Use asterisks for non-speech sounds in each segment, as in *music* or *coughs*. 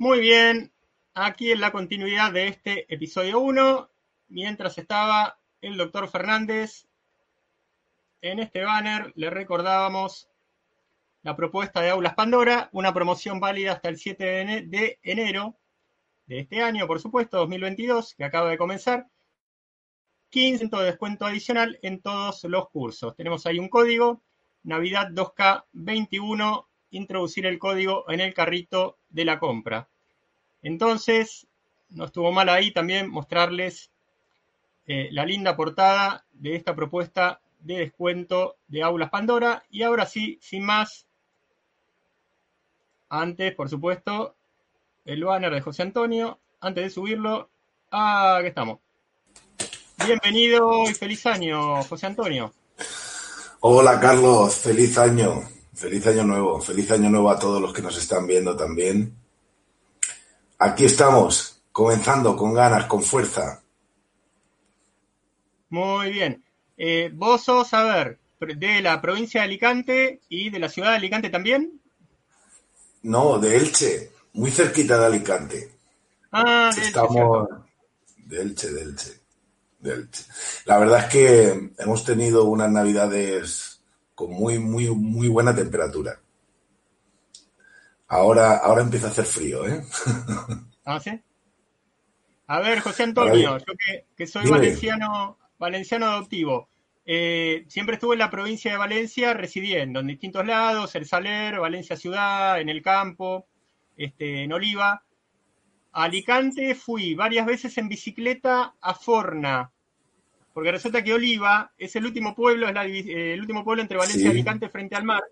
Muy bien, aquí en la continuidad de este episodio 1, mientras estaba el doctor Fernández, en este banner le recordábamos la propuesta de Aulas Pandora, una promoción válida hasta el 7 de enero de este año, por supuesto, 2022, que acaba de comenzar. 15% de descuento adicional en todos los cursos. Tenemos ahí un código, Navidad 2K21, introducir el código en el carrito de la compra. Entonces, no estuvo mal ahí también mostrarles eh, la linda portada de esta propuesta de descuento de Aulas Pandora. Y ahora sí, sin más, antes, por supuesto, el banner de José Antonio, antes de subirlo, ah, estamos. Bienvenido y feliz año, José Antonio. Hola Carlos, feliz año, feliz año nuevo, feliz año nuevo a todos los que nos están viendo también. Aquí estamos, comenzando con ganas, con fuerza. Muy bien. Eh, vos sos, a ver, de la provincia de Alicante y de la ciudad de Alicante también. No, de Elche, muy cerquita de Alicante. Ah, de Estamos de Elche, de Elche, de Elche. La verdad es que hemos tenido unas navidades con muy, muy, muy buena temperatura. Ahora, ahora empieza a hacer frío, ¿eh? *laughs* Ah, sí. A ver, José Antonio, yo que, que soy Dime. valenciano, valenciano adoptivo. eh, siempre estuve en la provincia de Valencia residiendo en distintos lados, El Saler, Valencia Ciudad, en el campo, este, en Oliva. A Alicante fui varias veces en bicicleta a Forna, porque resulta que Oliva es el último pueblo, es la eh, el último pueblo entre Valencia y. Alicante frente al mar,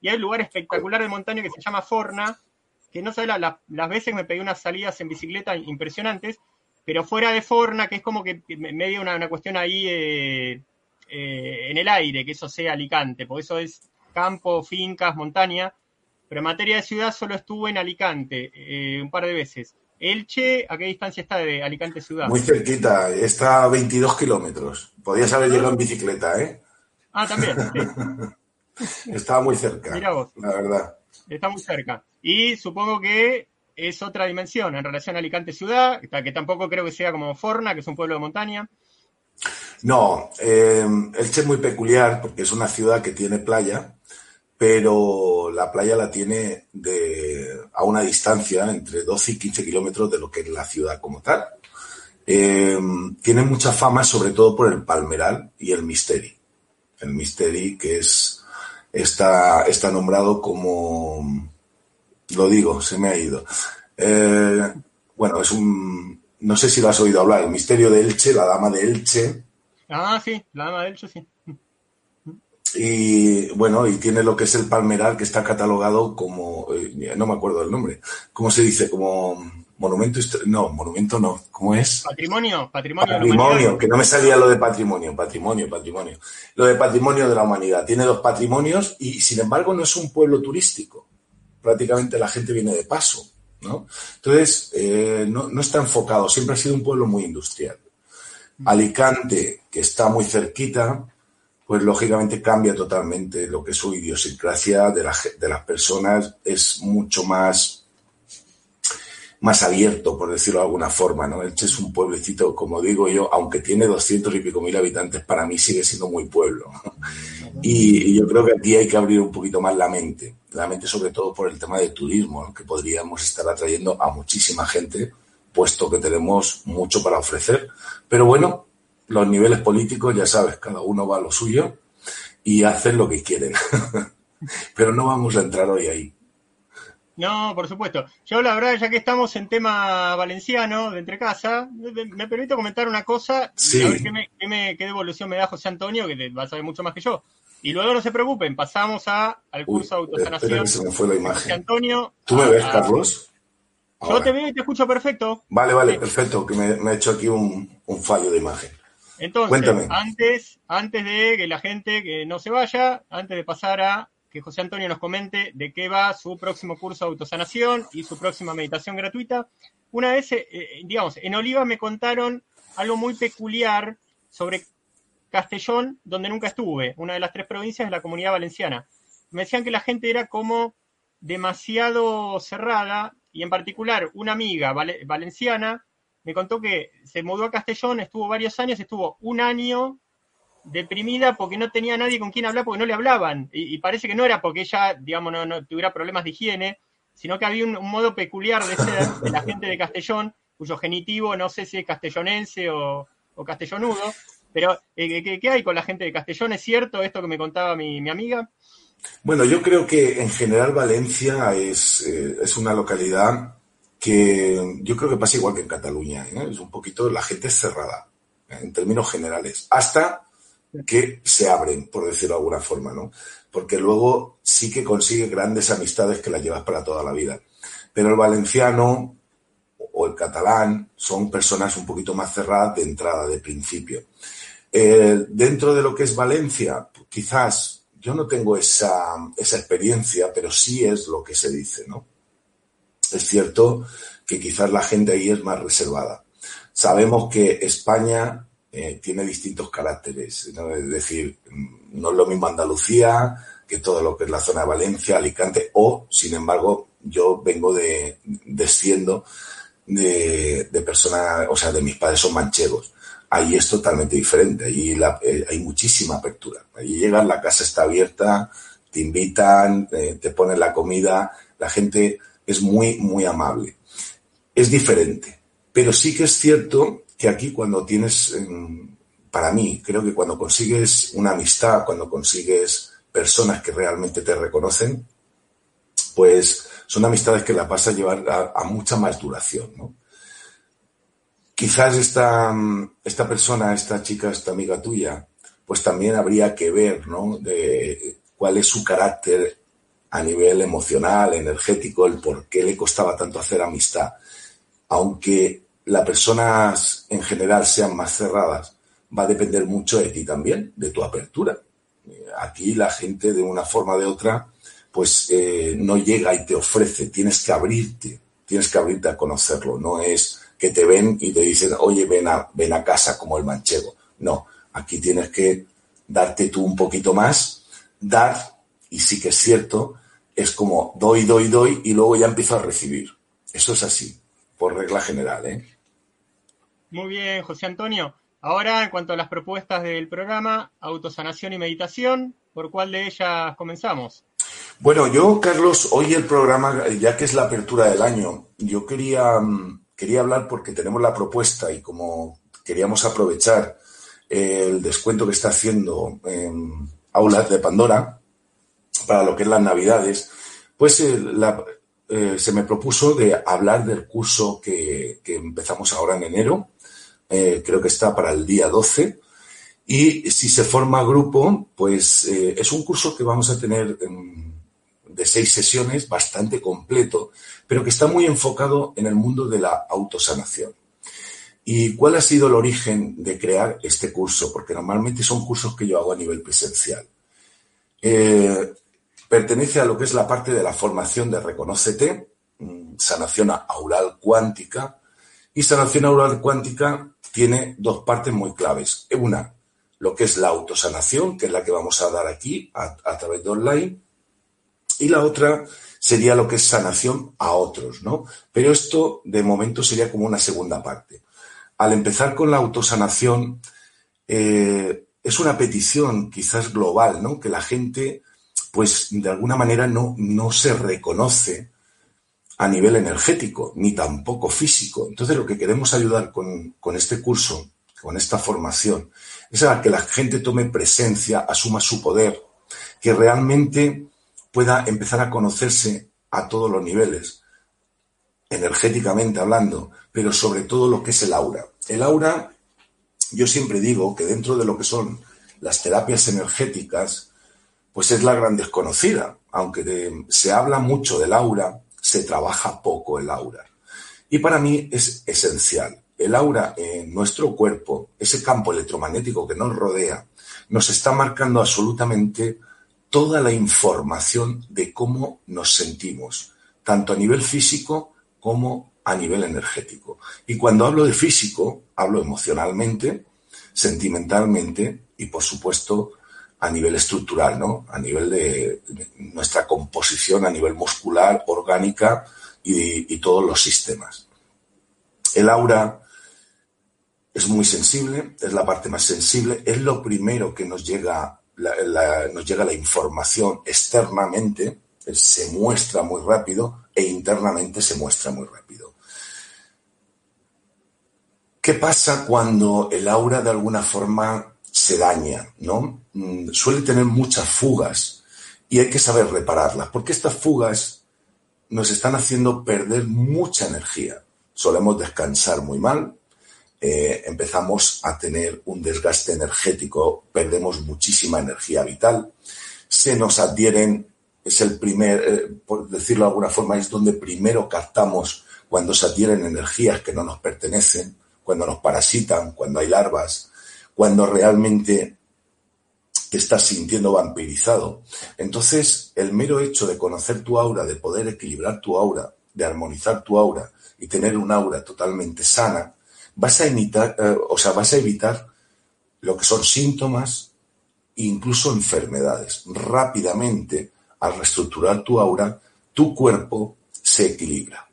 y hay un lugar espectacular de montaña que se llama Forna, que no la- la- las veces me pegué unas salidas en bicicleta impresionantes, pero fuera de Forna, que es como que que me- medio una, una cuestión ahí eh, eh, en el aire, que eso sea Alicante, porque eso es campo, fincas, montaña, pero en materia de ciudad solo estuve en Alicante eh, un par de veces. Elche, ¿a qué distancia está de Alicante ciudad? Muy cerquita, está a 22 kilómetros. Podías haber llegado en bicicleta, ¿eh? Ah, también, sí, *laughs* Estaba muy cerca, Mira vos. la verdad. está muy cerca. Y supongo que es otra dimensión en relación a Alicante ciudad, que tampoco creo que sea como Forna, que es un pueblo de montaña. No, eh, Elche es muy peculiar porque es una ciudad que tiene playa, pero la playa la tiene de, a una distancia entre 12 y 15 kilómetros de lo que es la ciudad como tal. Eh, tiene mucha fama sobre todo por el palmeral y el misteri. El misteri que es está, está nombrado como, lo digo, se me ha ido. Eh, bueno, es un, no sé si lo has oído hablar, el misterio de Elche, la dama de Elche, Ah, sí, la dama de Elche, sí. Y bueno, y tiene lo que es el palmeral que está catalogado como, eh, no me acuerdo del nombre, ¿cómo se dice? Como monumento, no, monumento no, ¿cómo es? Patrimonio, patrimonio, Patrimonio, que no me salía lo de patrimonio, patrimonio, patrimonio. Lo de patrimonio de la humanidad. Tiene dos patrimonios y sin embargo no es un pueblo turístico. Prácticamente la gente viene de paso, ¿no? Entonces, eh, no, no está enfocado, siempre ha sido un pueblo muy industrial. Alicante, que está muy cerquita, pues lógicamente cambia totalmente lo que es su idiosincrasia de, la de las personas, es mucho más, más abierto, por decirlo de alguna forma, ¿no? Elche es un pueblecito, como digo yo, aunque tiene doscientos y pico mil habitantes, para mí sigue siendo muy pueblo. Y, yo creo que aquí hay que abrir un poquito más la mente, la mente sobre todo por el tema del turismo, que podríamos estar atrayendo a muchísima gente, puesto que tenemos mucho para ofrecer. Pero bueno, los niveles políticos, ya sabes, cada uno va a lo suyo y hacen lo que quieren. *laughs* Pero no vamos a entrar hoy ahí. No, por supuesto. Yo la verdad, ya que estamos en tema valenciano, de entre casa, me, permito comentar una cosa Sí. a ver qué, me- qué me- qué devolución me da José Antonio, que va a saber mucho más que yo. Y luego no se preocupen, pasamos a, al Uy, curso de autosanación. se me fue la José imagen. Antonio. ¿Tú me ves, a- Carlos? Yo te veo y te escucho perfecto. Vale, vale, perfecto, que me, me ha hecho aquí un, un fallo de imagen. Entonces, Cuéntame. antes, antes de que la gente que no se vaya, antes de pasar a que José Antonio nos comente de qué va su próximo curso de autosanación y su próxima meditación gratuita, una vez, eh, eh, digamos, en Oliva me contaron algo muy peculiar sobre Castellón, donde nunca estuve, una de las tres provincias de la comunidad valenciana. Me decían que la gente era como demasiado cerrada y en particular una amiga valenciana me contó que se mudó a Castellón, estuvo varios años, estuvo un año deprimida porque no tenía nadie con quien hablar porque no le hablaban. Y, parece que no era porque ella, digamos, no, tuviera problemas de higiene, sino que había un, modo peculiar de ser de la gente de Castellón, cuyo genitivo no sé si es castellonense o, castellonudo. Pero, eh, ¿qué, hay con la gente de Castellón? ¿Es cierto esto que me contaba mi, amiga? Bueno, yo creo que en general Valencia es, eh, es una localidad que yo creo que pasa igual que en Cataluña. ¿eh? Es un poquito, la gente es cerrada, en términos generales. Hasta que se abren, por decirlo de alguna forma, ¿no? Porque luego sí que consigue grandes amistades que las llevas para toda la vida. Pero el valenciano o el catalán son personas un poquito más cerradas de entrada, de principio. Eh, dentro de lo que es Valencia, quizás yo no tengo esa, esa experiencia, pero sí es lo que se dice, ¿no? Es cierto que quizás la gente ahí es más reservada. Sabemos que España eh, tiene distintos caracteres. Es decir, no es lo mismo Andalucía que todo lo que es la zona de Valencia, Alicante, o, sin embargo, yo vengo de, desciendo de, de personas, o sea, de mis padres son manchegos. Ahí es totalmente diferente, ahí eh, hay muchísima apertura. Allí llegas, la casa está abierta, te invitan, eh, te ponen la comida, la gente es muy, muy amable. Es diferente, pero sí que es cierto que aquí cuando tienes, em, para mí, creo que cuando consigues una amistad, cuando consigues personas que realmente te reconocen, pues son amistades que la vas a llevar a, mucha más duración, ¿no? Quizás esta, esta persona, esta chica, esta amiga tuya, pues también habría que ver, ¿no? De cuál es su carácter a nivel emocional, energético, el por qué le costaba tanto hacer amistad. Aunque las personas en general sean más cerradas, va a depender mucho de ti también, de tu apertura. Aquí la gente de una forma o de otra, pues eh, no llega y te ofrece, tienes que abrirte, tienes que abrirte a conocerlo, no es que te ven y te dicen, oye, ven a, ven a casa como el manchego. No, aquí tienes que darte tú un poquito más, dar, y sí que es cierto, es como doy, doy, doy y luego ya empiezo a recibir. Eso es así, por regla general, ¿eh? Muy bien, José Antonio. Ahora, en cuanto a las propuestas del programa, autosanación y meditación, ¿por cuál de ellas comenzamos? Bueno, yo, Carlos, hoy el programa, ya que es la apertura del año, yo quería, mm, quería hablar porque tenemos la propuesta y como queríamos aprovechar el descuento que está haciendo en Aulas de Pandora para lo que es las Navidades, pues eh, eh, se me propuso de hablar del curso que, empezamos ahora en enero, eh, creo que está para el día 12. Y si se forma grupo, pues es un curso que vamos a tener de seis sesiones, bastante completo, pero que está muy enfocado en el mundo de la autosanación. ¿Y cuál ha sido el origen de crear este curso? Porque normalmente son cursos que yo hago a nivel presencial. Pertenece a lo que es la parte de la formación de Reconócete, mm, sanación aural cuántica. Y sanación aural cuántica tiene dos partes muy claves. Una, lo que es la autosanación, que es la que vamos a dar aquí a, través de online, y la otra sería lo que es sanación a otros, ¿no? Pero esto de momento sería como una segunda parte. Al empezar con la autosanación, eh, es una petición quizás global, ¿no? Que la gente, pues de alguna manera no, no se reconoce a nivel energético, ni tampoco físico. Entonces lo que queremos ayudar con, este curso, con esta formación, es a que la gente tome presencia, asuma su poder, que realmente pueda empezar a conocerse a todos los niveles, energéticamente hablando, pero sobre todo lo que es el aura. El aura, yo siempre digo que dentro de lo que son las terapias energéticas, pues es la gran desconocida, aunque se habla mucho del aura, se trabaja poco el aura. Y para mí es esencial. El aura en nuestro cuerpo, ese campo electromagnético que nos rodea, nos está marcando absolutamente toda la información de cómo nos sentimos, tanto a nivel físico como a nivel energético. Y cuando hablo de físico, hablo emocionalmente, sentimentalmente y, por supuesto, a nivel estructural, ¿no? A nivel de, nuestra composición, a nivel muscular, orgánica y, todos los sistemas. El aura es muy sensible, es la parte más sensible, es lo primero que nos llega nos llega la información externamente, se muestra muy rápido e internamente se muestra muy rápido. ¿Qué pasa cuando el aura de alguna forma se daña? ¿no? Mm, suele tener muchas fugas y hay que saber repararlas, porque estas fugas nos están haciendo perder mucha energía. Solemos descansar muy mal, eh, empezamos a tener un desgaste energético, perdemos muchísima energía vital, se nos adhieren, es el primer, eh, por decirlo de alguna forma, es donde primero captamos cuando se adhieren energías que no nos pertenecen, cuando nos parasitan, cuando hay larvas, cuando realmente te estás sintiendo vampirizado. Entonces, el mero hecho de conocer tu aura, de poder equilibrar tu aura, de armonizar tu aura y tener un aura totalmente sana, vas a evitar, eh, o sea, vas a evitar lo que son síntomas e incluso enfermedades. Rápidamente, al reestructurar tu aura, tu cuerpo se equilibra.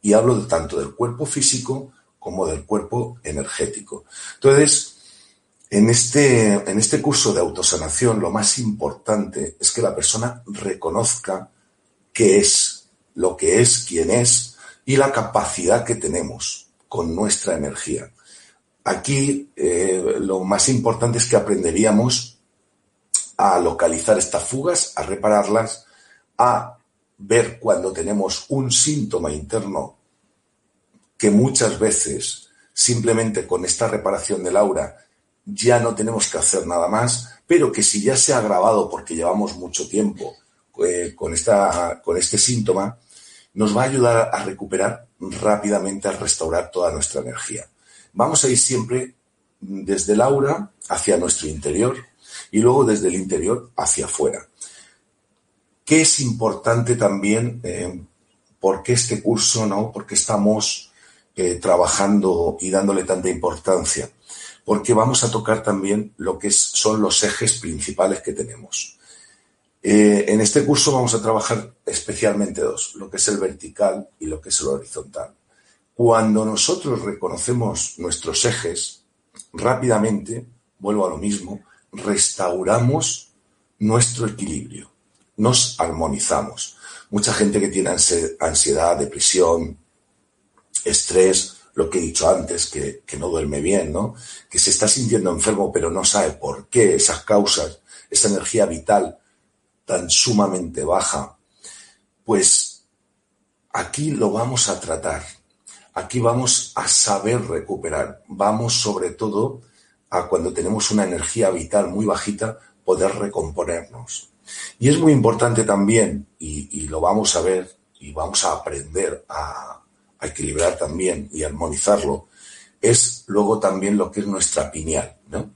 Y hablo tanto del cuerpo físico como del cuerpo energético. Entonces, en este, en este curso de autosanación, lo más importante es que la persona reconozca qué es, lo que es, quién es y la capacidad que tenemos con nuestra energía. Aquí eh, lo más importante es que aprenderíamos a localizar estas fugas, a repararlas, a ver cuando tenemos un síntoma interno que muchas veces simplemente con esta reparación del aura ya no tenemos que hacer nada más, pero que si ya se ha agravado porque llevamos mucho tiempo eh, con, esta, con este síntoma, nos va a ayudar a recuperar rápidamente, a restaurar toda nuestra energía. Vamos a ir siempre desde el aura hacia nuestro interior y luego desde el interior hacia afuera. ¿Qué es importante también? Eh, ¿Por qué este curso, no? ¿Por qué estamos eh, trabajando y dándole tanta importancia? Porque vamos a tocar también lo que son los ejes principales que tenemos. Eh, en este curso vamos a trabajar especialmente dos, lo que es el vertical y lo que es el horizontal. Cuando nosotros reconocemos nuestros ejes, rápidamente, vuelvo a lo mismo, restauramos nuestro equilibrio, nos armonizamos. Mucha gente que tiene ansiedad, depresión, estrés, lo que he dicho antes, que, que no duerme bien, ¿no? Que se está sintiendo enfermo pero no sabe por qué, esas causas, esa energía vital tan sumamente baja, pues aquí lo vamos a tratar, aquí vamos a saber recuperar, vamos sobre todo a cuando tenemos una energía vital muy bajita, poder recomponernos. Y es muy importante también, y, lo vamos a ver y vamos a aprender a, equilibrar también y armonizarlo, es luego también lo que es nuestra pineal. ¿no?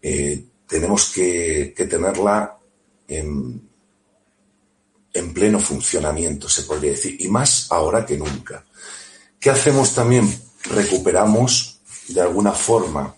Eh, tenemos que, tenerla en, pleno funcionamiento, se podría decir, y más ahora que nunca. ¿Qué hacemos también? Recuperamos de alguna forma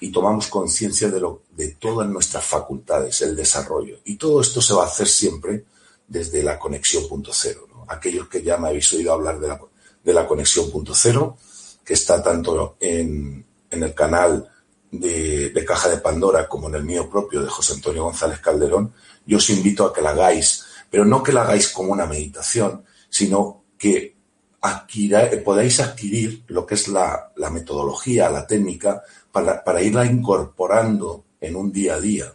y tomamos conciencia de, lo, de todas nuestras facultades, el desarrollo. Y todo esto se va a hacer siempre desde la conexión punto cero. Aquellos que ya me habéis oído hablar de la, de la conexión punto cero, que está tanto en, en el canal de, de, Caja de Pandora como en el mío propio de José Antonio González Calderón, yo os invito a que la hagáis, pero no que la hagáis como una meditación, sino que podáis adquirir lo que es la, metodología, la técnica, para, para irla incorporando en un día a día.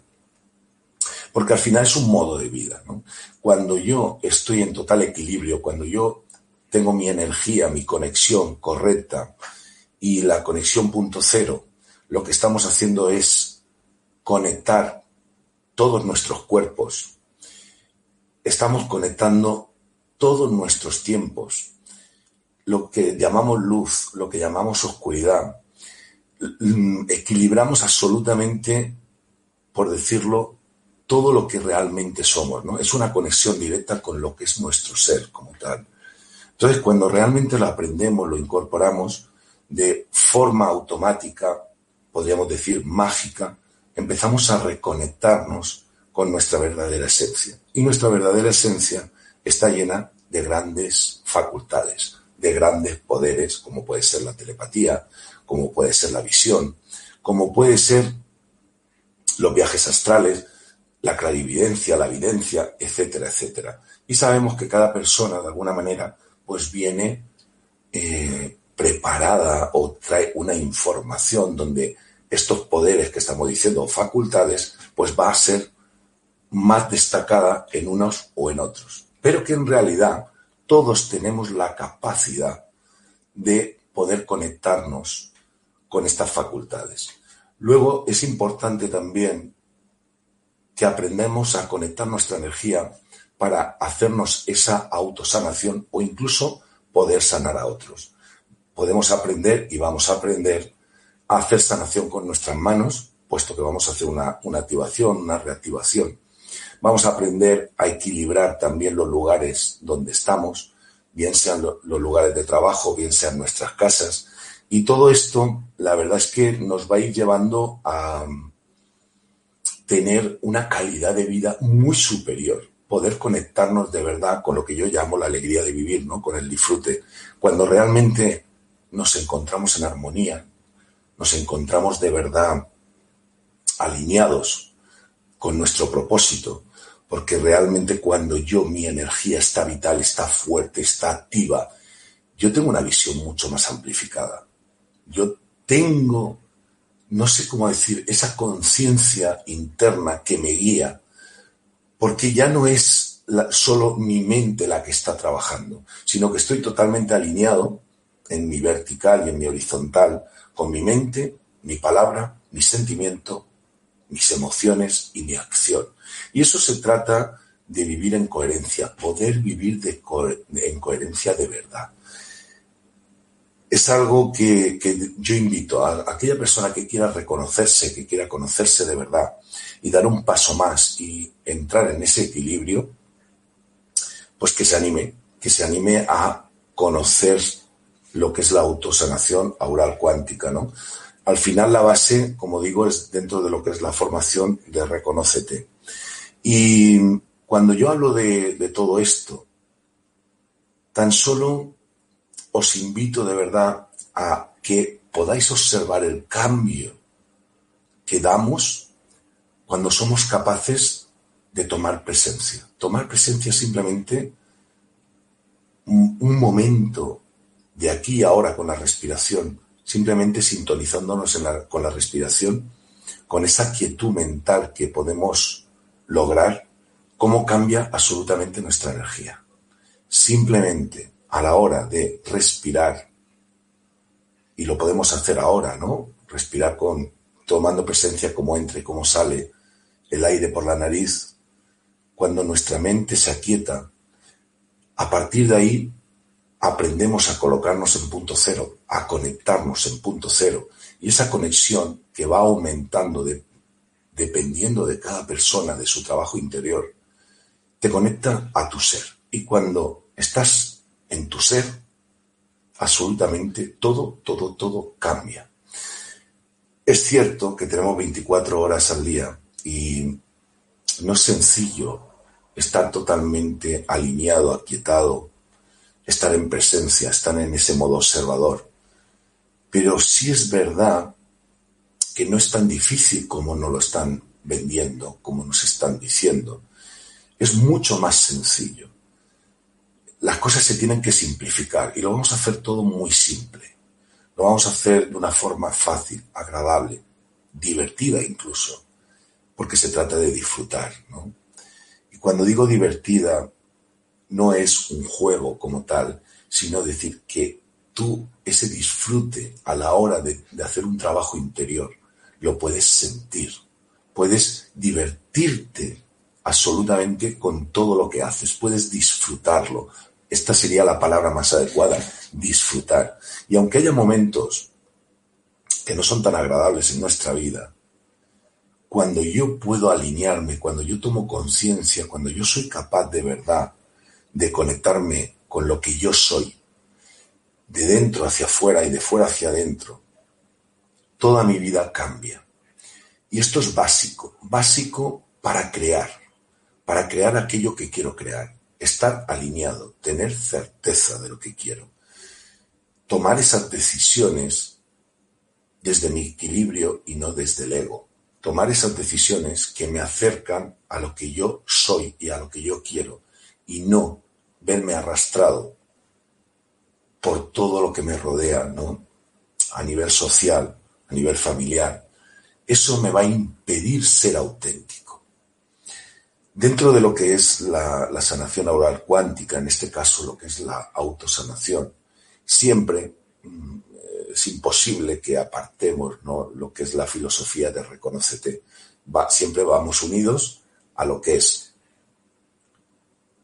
Porque al final es un modo de vida. Cuando yo estoy en total equilibrio, cuando yo tengo mi energía, mi conexión correcta y la conexión punto cero, lo que estamos haciendo es conectar todos nuestros cuerpos. Estamos conectando todos nuestros tiempos. Lo que llamamos luz, lo que llamamos oscuridad. Mm, equilibramos absolutamente, por decirlo, todo lo que realmente somos, ¿no? Es una conexión directa con lo que es nuestro ser como tal. Entonces, cuando realmente lo aprendemos, lo incorporamos de forma automática, podríamos decir mágica, empezamos a reconectarnos con nuestra verdadera esencia. Y nuestra verdadera esencia está llena de grandes facultades, de grandes poderes, como puede ser la telepatía, como puede ser la visión, como puede ser los viajes astrales, la clarividencia, la evidencia, etcétera, etcétera. Y sabemos que cada persona, de alguna manera, pues viene eh, preparada o trae una información donde estos poderes que estamos diciendo, facultades, pues va a ser más destacada en unos o en otros. Pero que en realidad todos tenemos la capacidad de poder conectarnos con estas facultades. Luego es importante también que aprendamos a conectar nuestra energía para hacernos esa autosanación o incluso poder sanar a otros. Podemos aprender y vamos a aprender a hacer sanación con nuestras manos, puesto que vamos a hacer una, activación, una reactivación. Vamos a aprender a equilibrar también los lugares donde estamos, bien sean los lugares de trabajo, bien sean nuestras casas. Y todo esto, la verdad es que nos va a ir llevando a tener una calidad de vida muy superior, poder conectarnos de verdad con lo que yo llamo la alegría de vivir, ¿no? Con el disfrute. Cuando realmente nos encontramos en armonía, nos encontramos de verdad alineados con nuestro propósito, porque realmente cuando yo mi energía está vital, está fuerte, está activa, yo tengo una visión mucho más amplificada. Yo tengo, no sé cómo decir, esa conciencia interna que me guía, porque ya no es solo mi mente la que está trabajando, sino que estoy totalmente alineado en mi vertical y en mi horizontal con mi mente, mi palabra, mi sentimiento, mis emociones y mi acción. Y eso se trata de vivir en coherencia, poder vivir en coherencia de verdad. Es algo que, yo invito a, aquella persona que quiera reconocerse, que quiera conocerse de verdad y dar un paso más y entrar en ese equilibrio, pues que se anime, que se anime a conocer lo que es la autosanación aural cuántica, ¿no? Al final la base, como digo, es dentro de lo que es la formación de Reconócete. Y cuando yo hablo de, de todo esto, tan solo os invito de verdad a que podáis observar el cambio que damos cuando somos capaces de tomar presencia. Tomar presencia simplemente un, momento de aquí ahora con la respiración, simplemente sintonizándonos con la respiración, con esa quietud mental que podemos lograr, cómo cambia absolutamente nuestra energía. Simplemente a la hora de respirar, y lo podemos hacer ahora, ¿no? Respirar con tomando presencia como entre, como sale el aire por la nariz, cuando nuestra mente se aquieta, a partir de ahí aprendemos a colocarnos en punto cero, a conectarnos en punto cero. Y esa conexión que va aumentando de, dependiendo de cada persona, de su trabajo interior, te conecta a tu ser. Y cuando estás en tu ser, absolutamente todo, todo, todo cambia. Es cierto que tenemos 24 horas al día y no es sencillo estar totalmente alineado, aquietado, estar en presencia, estar en ese modo observador. Pero sí es verdad que no es tan difícil como nos lo están vendiendo, como nos están diciendo. Es mucho más sencillo. Las cosas se tienen que simplificar y lo vamos a hacer todo muy simple. Lo vamos a hacer de una forma fácil, agradable, divertida incluso, porque se trata de disfrutar. ¿no? Y cuando digo divertida, no es un juego como tal, sino decir que tú ese disfrute a la hora de, hacer un trabajo interior lo puedes sentir, puedes divertirte absolutamente con todo lo que haces, puedes disfrutarlo. Esta sería la palabra más adecuada, disfrutar. Y aunque haya momentos que no son tan agradables en nuestra vida, cuando yo puedo alinearme, cuando yo tomo conciencia, cuando yo soy capaz de verdad de conectarme con lo que yo soy, de dentro hacia afuera y de fuera hacia adentro, toda mi vida cambia. Y esto es básico, básico para crear, para crear aquello que quiero crear. estar alineado, tener certeza de lo que quiero, tomar esas decisiones desde mi equilibrio y no desde el ego, tomar esas decisiones que me acercan a lo que yo soy y a lo que yo quiero y no verme arrastrado por todo lo que me rodea, ¿no? A nivel social, a nivel familiar. Eso me va a impedir ser auténtico. Dentro de lo que es la, sanación oral cuántica, en este caso lo que es la autosanación, siempre mm, es imposible que apartemos ¿no? lo que es la filosofía de Reconocete. Va, siempre vamos unidos a lo que es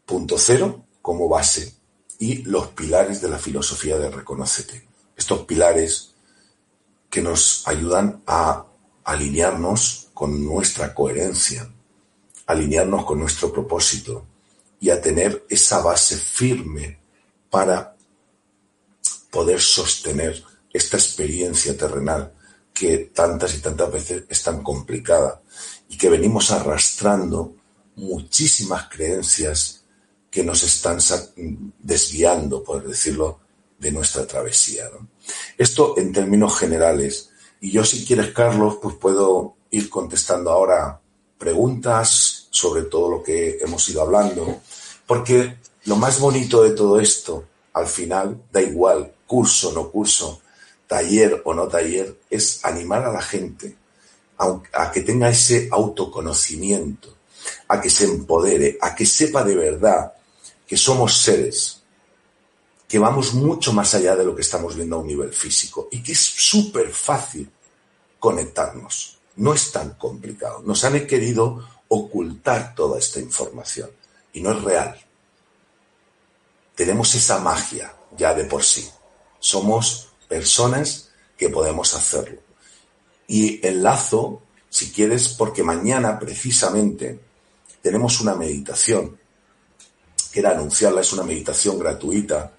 punto cero como base y los pilares de la filosofía de Reconocete. Estos pilares que nos ayudan a alinearnos con nuestra coherencia, alinearnos con nuestro propósito y a tener esa base firme para poder sostener esta experiencia terrenal que tantas y tantas veces es tan complicada y que venimos arrastrando muchísimas creencias que nos están desviando, por decirlo, de nuestra travesía. Esto en términos generales. Y yo si quieres, Carlos, pues puedo ir contestando ahora preguntas sobre todo lo que hemos ido hablando, porque lo más bonito de todo esto, al final, da igual, curso no curso, taller o no taller, es animar a la gente a, que tenga ese autoconocimiento, a que se empodere, a que sepa de verdad que somos seres, que vamos mucho más allá de lo que estamos viendo a un nivel físico y que es súper fácil conectarnos. No es tan complicado. Nos han querido ocultar toda esta información y no es real. Tenemos esa magia ya de por sí. Somos personas que podemos hacerlo. Y enlazo, si quieres, porque mañana precisamente tenemos una meditación. Quiero anunciarla, es una meditación gratuita.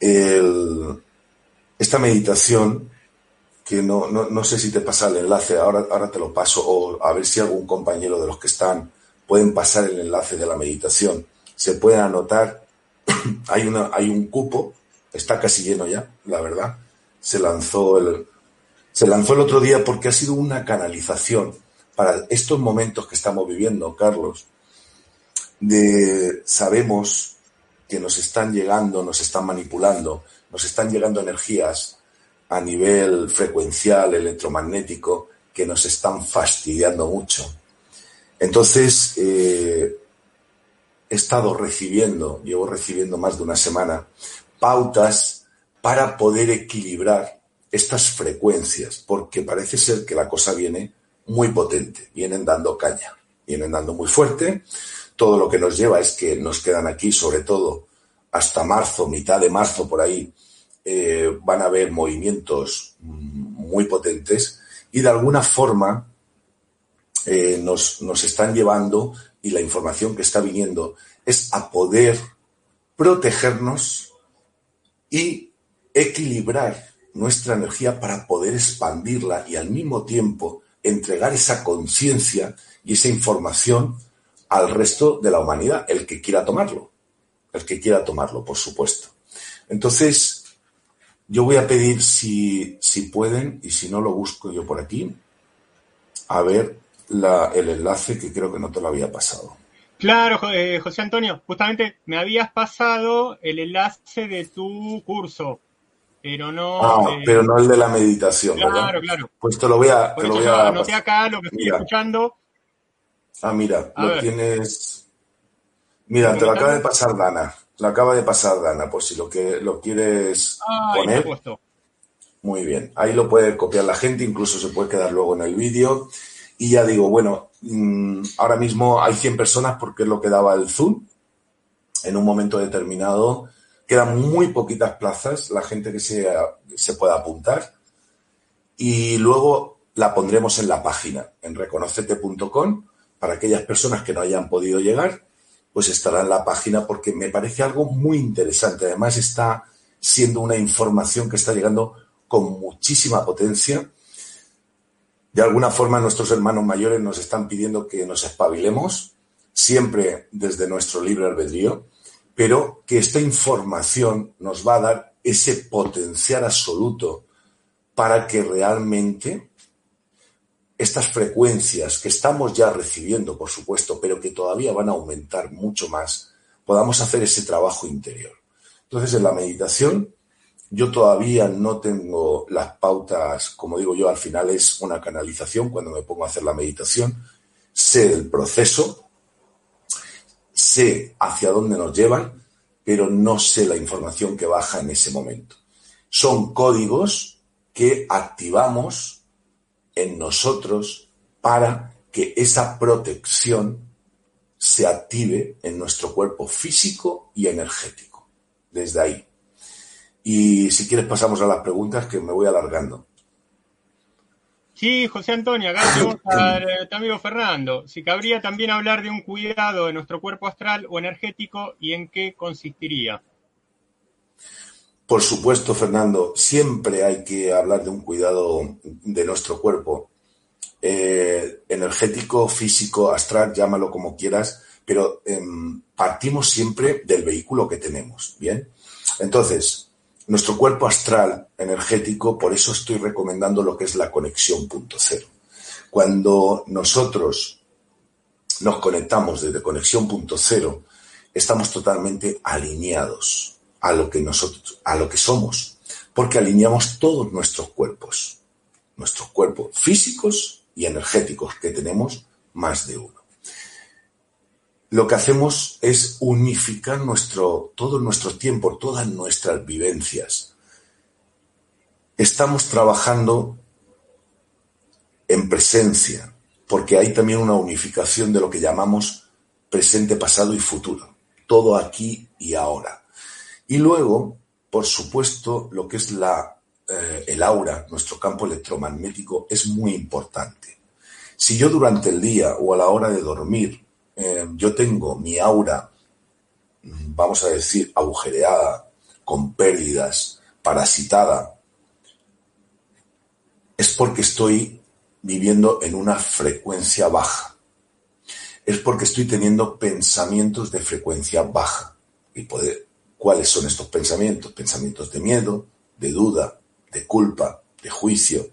esta meditación que no, no, sé si te pasa el enlace, ahora, ahora te lo paso, o a ver si algún compañero de los que están pueden pasar el enlace de la meditación. Se pueden anotar, *coughs* hay, una, hay un cupo, está casi lleno ya, la verdad. Se lanzó el, se lanzó el otro día porque ha sido una canalización para estos momentos que estamos viviendo, Carlos. De, sabemos que nos están llegando, nos están manipulando, nos están llegando energías a nivel frecuencial, electromagnético, que nos están fastidiando mucho. Entonces, eh, he estado recibiendo, llevo recibiendo más de una semana, pautas para poder equilibrar estas frecuencias, porque parece ser que la cosa viene muy potente, vienen dando caña, vienen dando muy fuerte. Todo lo que nos lleva es que nos quedan aquí, sobre todo hasta marzo, mitad de marzo por ahí, eh, van a haber movimientos muy potentes y de alguna forma eh, nos, nos están llevando y la información que está viniendo es a poder protegernos y equilibrar nuestra energía para poder expandirla y al mismo tiempo entregar esa conciencia y esa información al resto de la humanidad, el que quiera tomarlo, el que quiera tomarlo, por supuesto. Entonces, yo voy a pedir si, si pueden, y si no lo busco yo por aquí, a ver el enlace que creo que no te lo había pasado. Claro, eh, José Antonio, justamente me habías pasado el enlace de tu curso, pero no. Ah, pero no el de la meditación, claro, Claro, claro. Pues te lo voy a. te lo voy a anoté acá lo que estoy escuchando. Ah, mira, lo tienes. Mira, te lo acaba de pasar Dana. Lo acaba de pasar Dana, por si lo que lo quieres ah, poner. Muy bien, ahí lo puede copiar la gente, incluso se puede quedar luego en el vídeo. Y ya digo, bueno, mm, ahora mismo hay 100 personas porque es lo que daba el Zoom. En un momento determinado quedan muy poquitas plazas, la gente que se, se pueda apuntar. Y luego la pondremos en la página, en reconocete.com, para aquellas personas que no hayan podido llegar pues estará en la página porque me parece algo muy interesante. Además está siendo una información que está llegando con muchísima potencia. De alguna forma nuestros hermanos mayores nos están pidiendo que nos espabilemos. siempre desde nuestro libre albedrío, pero que esta información nos va a dar ese potencial absoluto para que realmente estas frecuencias que estamos ya recibiendo, por supuesto, pero que todavía van a aumentar mucho más, podamos hacer ese trabajo interior. Entonces, en la meditación, yo todavía no tengo las pautas, como digo yo, al final es una canalización cuando me pongo a hacer la meditación, sé el proceso, sé hacia dónde nos llevan, pero no sé la información que baja en ese momento. Son códigos que activamos en nosotros para que esa protección se active en nuestro cuerpo físico y energético. Desde ahí. Y si quieres pasamos a las preguntas que me voy alargando. Sí, José Antonio, acá tenemos a tu amigo Fernando. Si cabría también hablar de un cuidado de nuestro cuerpo astral o energético y en qué consistiría. Por supuesto, Fernando, siempre hay que hablar de un cuidado de nuestro cuerpo. Eh, energético, físico, astral, llámalo como quieras, pero em, partimos siempre del vehículo que tenemos, ¿bien? Entonces, nuestro cuerpo astral energético, por eso estoy recomendando lo que es la conexión punto cero. Cuando nosotros nos conectamos desde conexión punto cero, estamos totalmente alineados a lo que nosotros, a lo que somos, porque alineamos todos nuestros cuerpos, nuestros cuerpos físicos y energéticos, que tenemos más de uno lo que hacemos es unificar nuestro, todo nuestro tiempo, todas nuestras vivencias. Estamos trabajando en presencia, porque hay también una unificación de lo que llamamos presente, pasado y futuro, todo aquí y ahora. Y luego, por supuesto, lo que es eh, el aura, nuestro campo electromagnético, es muy importante. Si yo durante el día o a la hora de dormir eh, yo tengo mi aura, vamos a decir, agujereada, con pérdidas, parasitada, es porque estoy viviendo en una frecuencia baja. Es porque estoy teniendo pensamientos de frecuencia baja. ¿Y poder, cuáles son estos pensamientos? Pensamientos de miedo, de duda, de culpa, de juicio,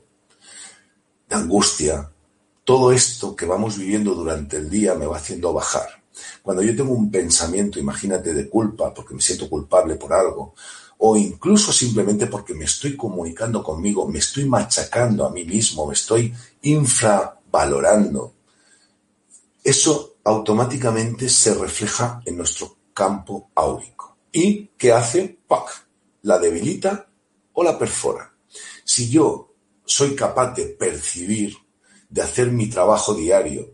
de angustia, todo esto que vamos viviendo durante el día me va haciendo bajar. Cuando yo tengo un pensamiento, imagínate, de culpa, porque me siento culpable por algo, o incluso simplemente porque me estoy comunicando conmigo, me estoy machacando a mí mismo, me estoy infravalorando, eso automáticamente se refleja en nuestro campo áurico. ¿Y qué hace? ¡Pac! La debilita o la perfora. Si yo soy capaz de percibir de hacer mi trabajo diario,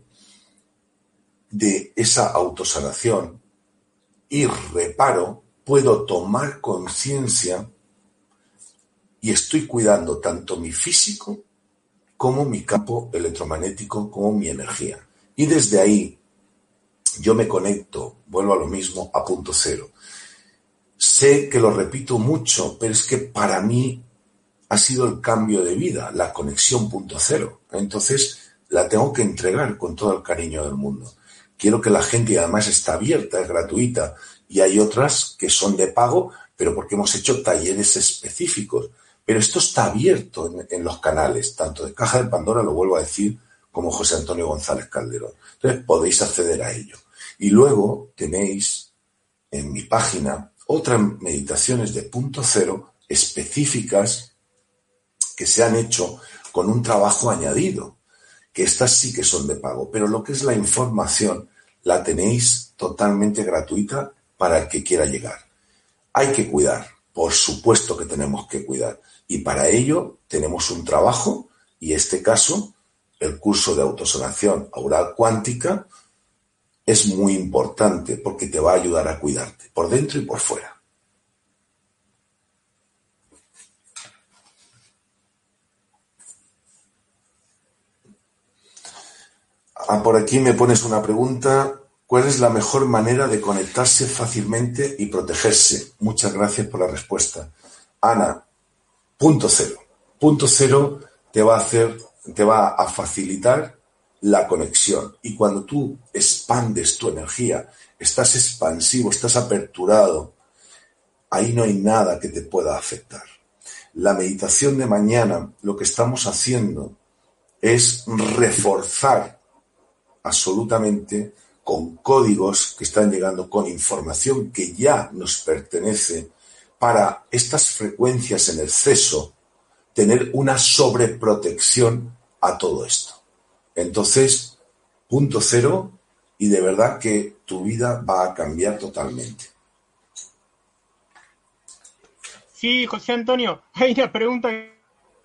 de esa autosanación y reparo, puedo tomar conciencia y estoy cuidando tanto mi físico como mi campo electromagnético, como mi energía. Y desde ahí yo me conecto, vuelvo a lo mismo, a punto cero. Sé que lo repito mucho, pero es que para mí ha sido el cambio de vida, la conexión punto cero. Entonces, la tengo que entregar con todo el cariño del mundo. Quiero que la gente, además está abierta, es gratuita, y hay otras que son de pago, pero porque hemos hecho talleres específicos. Pero esto está abierto en, en los canales, tanto de Caja de Pandora, lo vuelvo a decir, como José Antonio González Calderón. Entonces podéis acceder a ello. Y luego tenéis en mi página otras meditaciones de punto cero específicas que se han hecho con un trabajo añadido, que estas sí que son de pago, pero lo que es la información la tenéis totalmente gratuita para el que quiera llegar. Hay que cuidar, por supuesto que tenemos que cuidar, y para ello tenemos un trabajo, y este caso, el curso de autosanación aural cuántica, es muy importante porque te va a ayudar a cuidarte, por dentro y por fuera. Ah, por aquí me pones una pregunta. ¿Cuál es la mejor manera de conectarse fácilmente y protegerse? Muchas gracias por la respuesta. Ana, punto cero. Punto cero te va a hacer, te va a facilitar la conexión. Y cuando tú expandes tu energía, estás expansivo, estás aperturado, ahí no hay nada que te pueda afectar. La meditación de mañana, lo que estamos haciendo es reforzar absolutamente con códigos que están llegando, con información que ya nos pertenece, para estas frecuencias en exceso, tener una sobreprotección a todo esto. Entonces, punto cero, y de verdad que tu vida va a cambiar totalmente. Sí, José Antonio, *laughs* hay una pregunta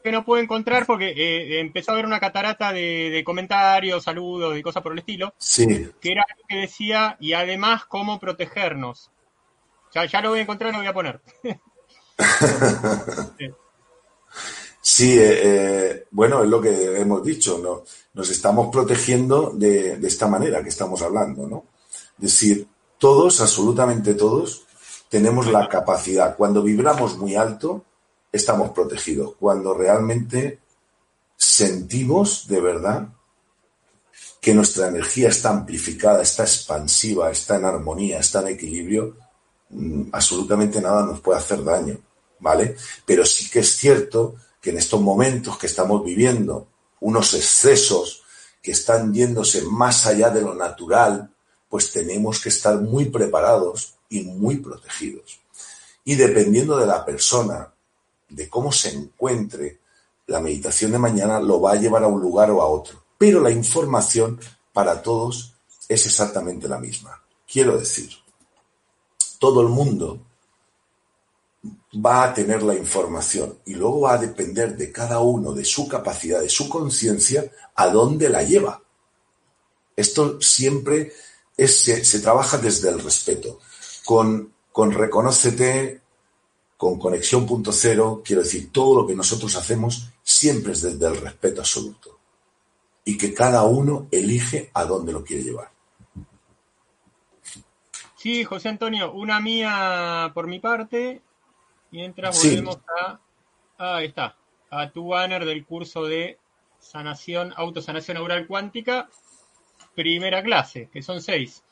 que no puedo encontrar porque eh, empezó a haber una catarata de, comentarios, saludos y cosas por el estilo. Sí. Que era lo que decía, y además cómo protegernos. Ya, ya lo voy a encontrar, lo voy a poner. *laughs* sí, eh, eh, bueno, es lo que hemos dicho, ¿no? nos estamos protegiendo de, de esta manera que estamos hablando, ¿no? Es decir, todos, absolutamente todos, tenemos la capacidad. Cuando vibramos muy alto, estamos protegidos. Cuando realmente sentimos de verdad que nuestra energía está amplificada, está expansiva, está en armonía, está en equilibrio, mm, absolutamente nada nos puede hacer daño, ¿vale? Pero sí que es cierto que en estos momentos que estamos viviendo unos excesos que están yéndose más allá de lo natural, pues tenemos que estar muy preparados y muy protegidos. Y dependiendo de la persona, de cómo se encuentre, la meditación de mañana lo va a llevar a un lugar o a otro. Pero la información para todos es exactamente la misma. Quiero decir, todo el mundo va a tener la información y luego va a depender de cada uno, de su capacidad, de su conciencia, a dónde la lleva. Esto siempre se, se, trabaja desde el respeto. Con, con reconócete, con conexión punto cero, quiero decir, todo lo que nosotros hacemos siempre es desde el respeto absoluto. Y que cada uno elige a dónde lo quiere llevar. Sí, José Antonio, una mía por mi parte, mientras volvemos a, ahí está, a tu banner del curso de sanación, autosanación oral cuántica, primera clase, que son seis.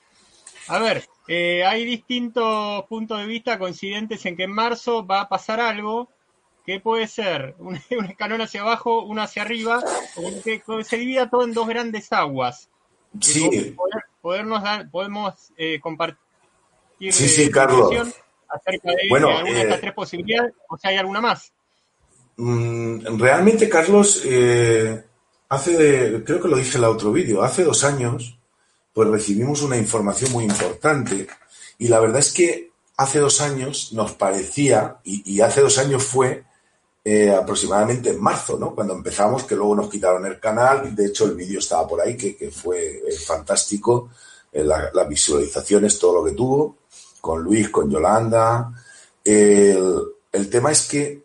A ver, eh, hay distintos puntos de vista coincidentes en que en marzo va a pasar algo que puede ser un, *laughs* escalón hacia abajo, uno hacia arriba, o que, se divida todo en dos grandes aguas. Sí. podernos dar, podemos eh, compartir sí, sí, Carlos. acerca de, bueno, alguna de estas eh, tres posibilidades, o si hay alguna más. Mm, realmente, Carlos, hace, creo que lo dije en el otro vídeo, hace dos años pues recibimos una información muy importante. Y la verdad es que hace dos años nos parecía, y, hace dos años fue eh, aproximadamente en marzo, ¿no? Cuando empezamos, que luego nos quitaron el canal, de hecho el vídeo estaba por ahí, que, fue eh, fantástico, eh, las visualizaciones, todo lo que tuvo, con Luis, con Yolanda. El, el tema es que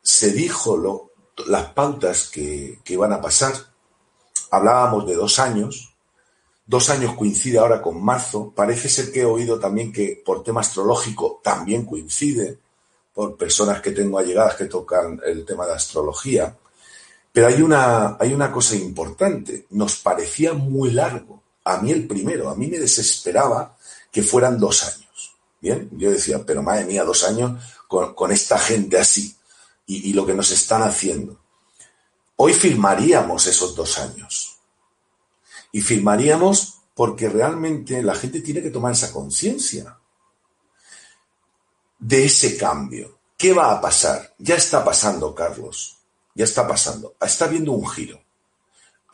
se dijo lo, las pautas que, que iban a pasar. Hablábamos de dos años, Dos años coincide ahora con marzo. Parece ser que he oído también que por tema astrológico también coincide, por personas que tengo allegadas que tocan el tema de astrología. Pero hay una, hay una cosa importante. Nos parecía muy largo. A mí el primero, a mí me desesperaba que fueran dos años. Bien, yo decía, pero madre mía, dos años con, esta gente así y, y lo que nos están haciendo. Hoy firmaríamos esos dos años y firmaríamos porque realmente la gente tiene que tomar esa conciencia de ese cambio. ¿Qué va a pasar? Ya está pasando, Carlos. Ya está pasando. Está habiendo un giro.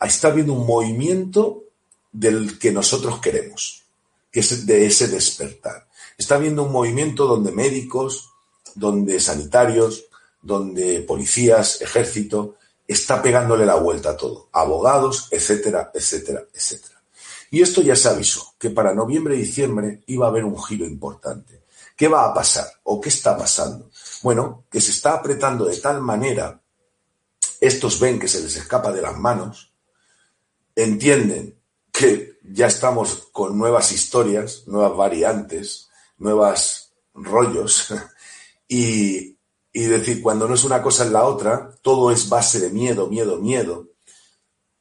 Está habiendo un movimiento del que nosotros queremos, que es de ese despertar. Está habiendo un movimiento donde médicos, donde sanitarios, donde policías, ejército, está pegándole la vuelta a todo. Abogados, etcétera, etcétera, etcétera. Y esto ya se avisó, que para noviembre y diciembre iba a haber un giro importante. ¿Qué va a pasar? ¿O qué está pasando? Bueno, que se está apretando de tal manera, estos ven que se les escapa de las manos, entienden que ya estamos con nuevas historias, nuevas variantes, nuevos rollos, *laughs* y, y decir, cuando no es una cosa en la otra, todo es base de miedo, miedo, miedo.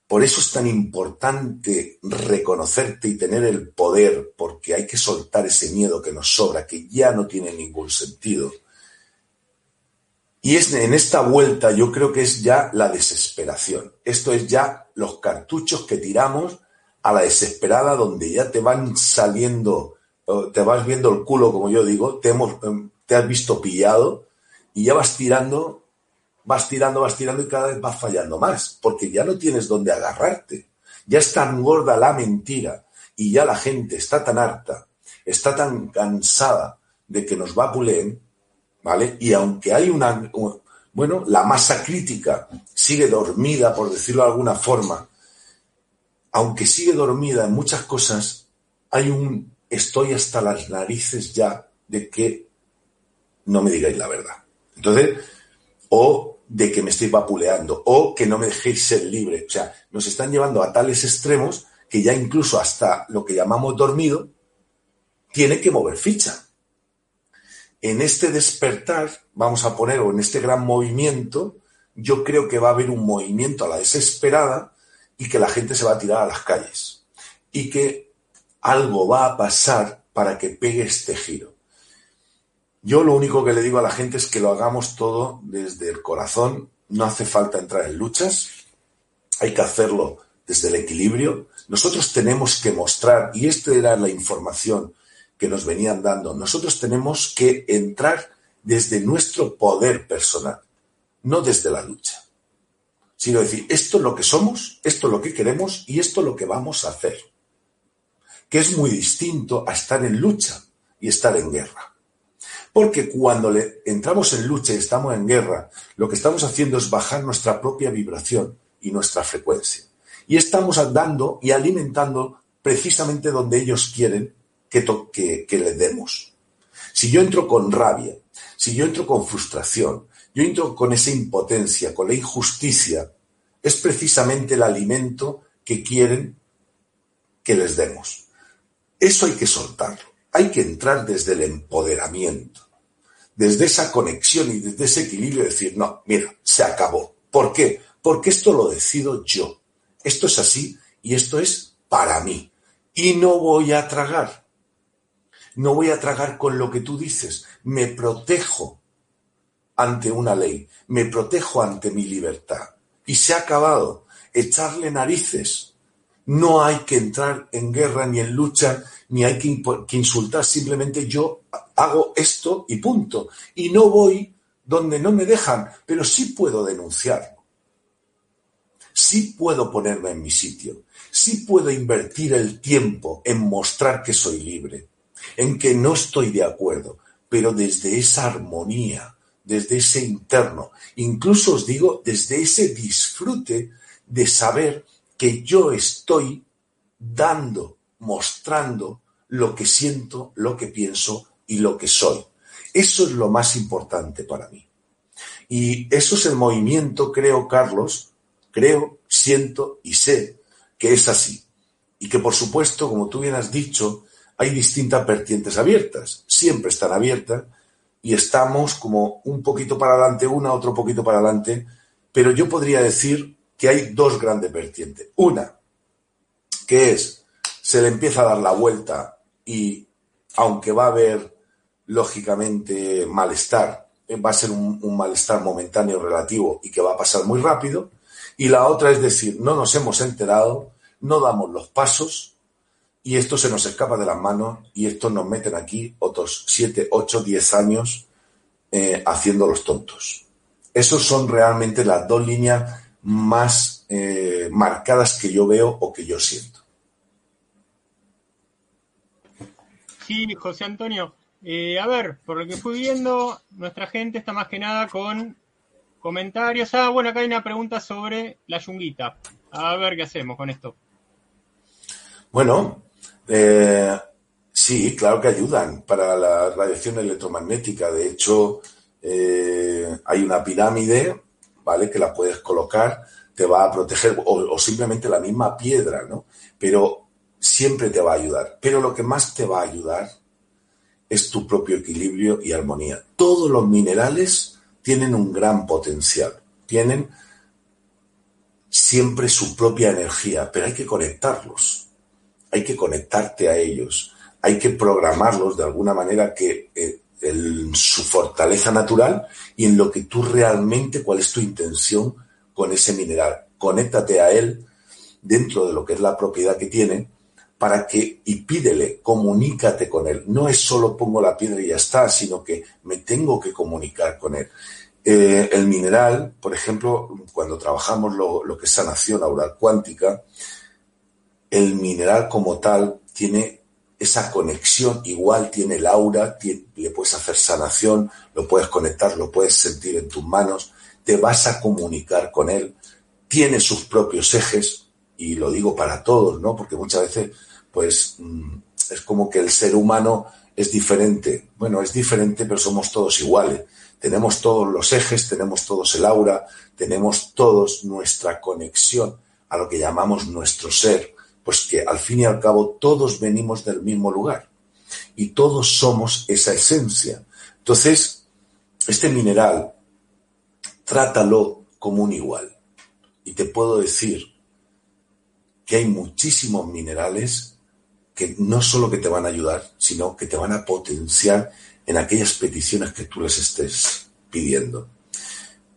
Por eso es tan importante reconocerte y tener el poder, porque hay que soltar ese miedo que nos sobra, que ya no tiene ningún sentido. Y es en esta vuelta yo creo que es ya la desesperación. Esto es ya los cartuchos que tiramos a la desesperada donde ya te van saliendo, te vas viendo el culo, como yo digo, te, hemos, em, te has visto pillado y ya vas tirando vas tirando, vas tirando y cada vez vas fallando más, porque ya no tienes dónde agarrarte. Ya es tan gorda la mentira y ya la gente está tan harta, está tan cansada de que nos vapuleen, ¿vale? Y aunque hay una, bueno, la masa crítica sigue dormida, por decirlo de alguna forma, aunque sigue dormida en muchas cosas, hay un estoy hasta las narices ya de que no me digáis la verdad. Entonces, o de que me estoy vapuleando o que no me dejéis ser libre. O sea, nos están llevando a tales extremos que ya incluso hasta lo que llamamos dormido tiene que mover ficha. En este despertar, vamos a poner, o en este gran movimiento, yo creo que va a haber un movimiento a la desesperada y que la gente se va a tirar a las calles. Y que algo va a pasar para que pegue este giro. Yo lo único que le digo a la gente es que lo hagamos todo desde el corazón. No hace falta entrar en luchas. Hay que hacerlo desde el equilibrio. Nosotros tenemos que mostrar, y esta era la información que nos venían dando, nosotros tenemos que entrar desde nuestro poder personal, no desde la lucha, sino decir, esto es lo que somos, esto es lo que queremos y esto es lo que vamos a hacer, que es muy distinto a estar en lucha y estar en guerra. Porque cuando le entramos en lucha y estamos en guerra, lo que estamos haciendo es bajar nuestra propia vibración y nuestra frecuencia. Y estamos dando y alimentando precisamente donde ellos quieren que, que, que les demos. Si yo entro con rabia, si yo entro con frustración, yo entro con esa impotencia, con la injusticia, es precisamente el alimento que quieren que les demos. Eso hay que soltarlo. Hay que entrar desde el empoderamiento desde esa conexión y desde ese equilibrio, decir, no, mira, se acabó. ¿Por qué? Porque esto lo decido yo. Esto es así y esto es para mí. Y no voy a tragar. No voy a tragar con lo que tú dices. Me protejo ante una ley. Me protejo ante mi libertad. Y se ha acabado. Echarle narices. No hay que entrar en guerra ni en lucha, ni hay que, insultar. Simplemente yo hago esto y punto. Y no voy donde no me dejan, pero sí puedo denunciarlo. Sí puedo ponerme en mi sitio. Sí puedo invertir el tiempo en mostrar que soy libre, en que no estoy de acuerdo, pero desde esa armonía, desde ese interno, incluso os digo, desde ese disfrute de saber que yo estoy dando, mostrando lo que siento, lo que pienso y lo que soy. Eso es lo más importante para mí. Y eso es el movimiento, creo, Carlos, creo, siento y sé que es así. Y que, por supuesto, como tú bien has dicho, hay distintas vertientes abiertas. Siempre están abiertas y estamos como un poquito para adelante una, otro poquito para adelante. Pero yo podría decir que hay dos grandes vertientes. Una, que es, se le empieza a dar la vuelta y aunque va a haber lógicamente malestar, eh, va a ser un, malestar momentáneo relativo y que va a pasar muy rápido. Y la otra es decir, no nos hemos enterado, no damos los pasos y esto se nos escapa de las manos y esto nos meten aquí otros 7, 8, 10 años eh, haciendo los tontos. Esas son realmente las dos líneas más eh, marcadas que yo veo o que yo siento. Sí, José Antonio, eh, a ver, por lo que fui viendo, nuestra gente está más que nada con comentarios. Ah, bueno, acá hay una pregunta sobre la yunguita. A ver qué hacemos con esto. Bueno, eh, sí, claro que ayudan para la radiación electromagnética. De hecho, eh, hay una pirámide, ¿vale? Que la puedes colocar, te va a proteger, o, simplemente la misma piedra, ¿no? Pero siempre te va a ayudar. Pero lo que más te va a ayudar es tu propio equilibrio y armonía. Todos los minerales tienen un gran potencial, tienen siempre su propia energía, pero hay que conectarlos, hay que conectarte a ellos, hay que programarlos de alguna manera que eh, su fortaleza natural y en lo que tú realmente, cuál es tu intención con ese mineral. Conéctate a él dentro de lo que es la propiedad que tiene para que, y pídele, comunícate con él. No es solo pongo la piedra y ya está, sino que me tengo que comunicar con él. Eh, el mineral, por ejemplo, cuando trabajamos lo, lo que es sanación aural cuántica, el mineral como tal tiene esa conexión, igual tiene el aura, le puedes hacer sanación, lo puedes conectar, lo puedes sentir en tus manos, te vas a comunicar con él, tiene sus propios ejes, y lo digo para todos, ¿no? Porque muchas veces pues mm, es como que el ser humano es diferente. Bueno, es diferente, pero somos todos iguales. Tenemos todos los ejes, tenemos todos el aura, tenemos todos nuestra conexión a lo que llamamos nuestro ser, pues que al fin y al cabo todos venimos del mismo lugar y todos somos esa esencia. Entonces, este mineral, trátalo como un igual. Y te puedo decir que hay muchísimos minerales que no solo que te van a ayudar, sino que te van a potenciar en aquellas peticiones que tú les estés pidiendo.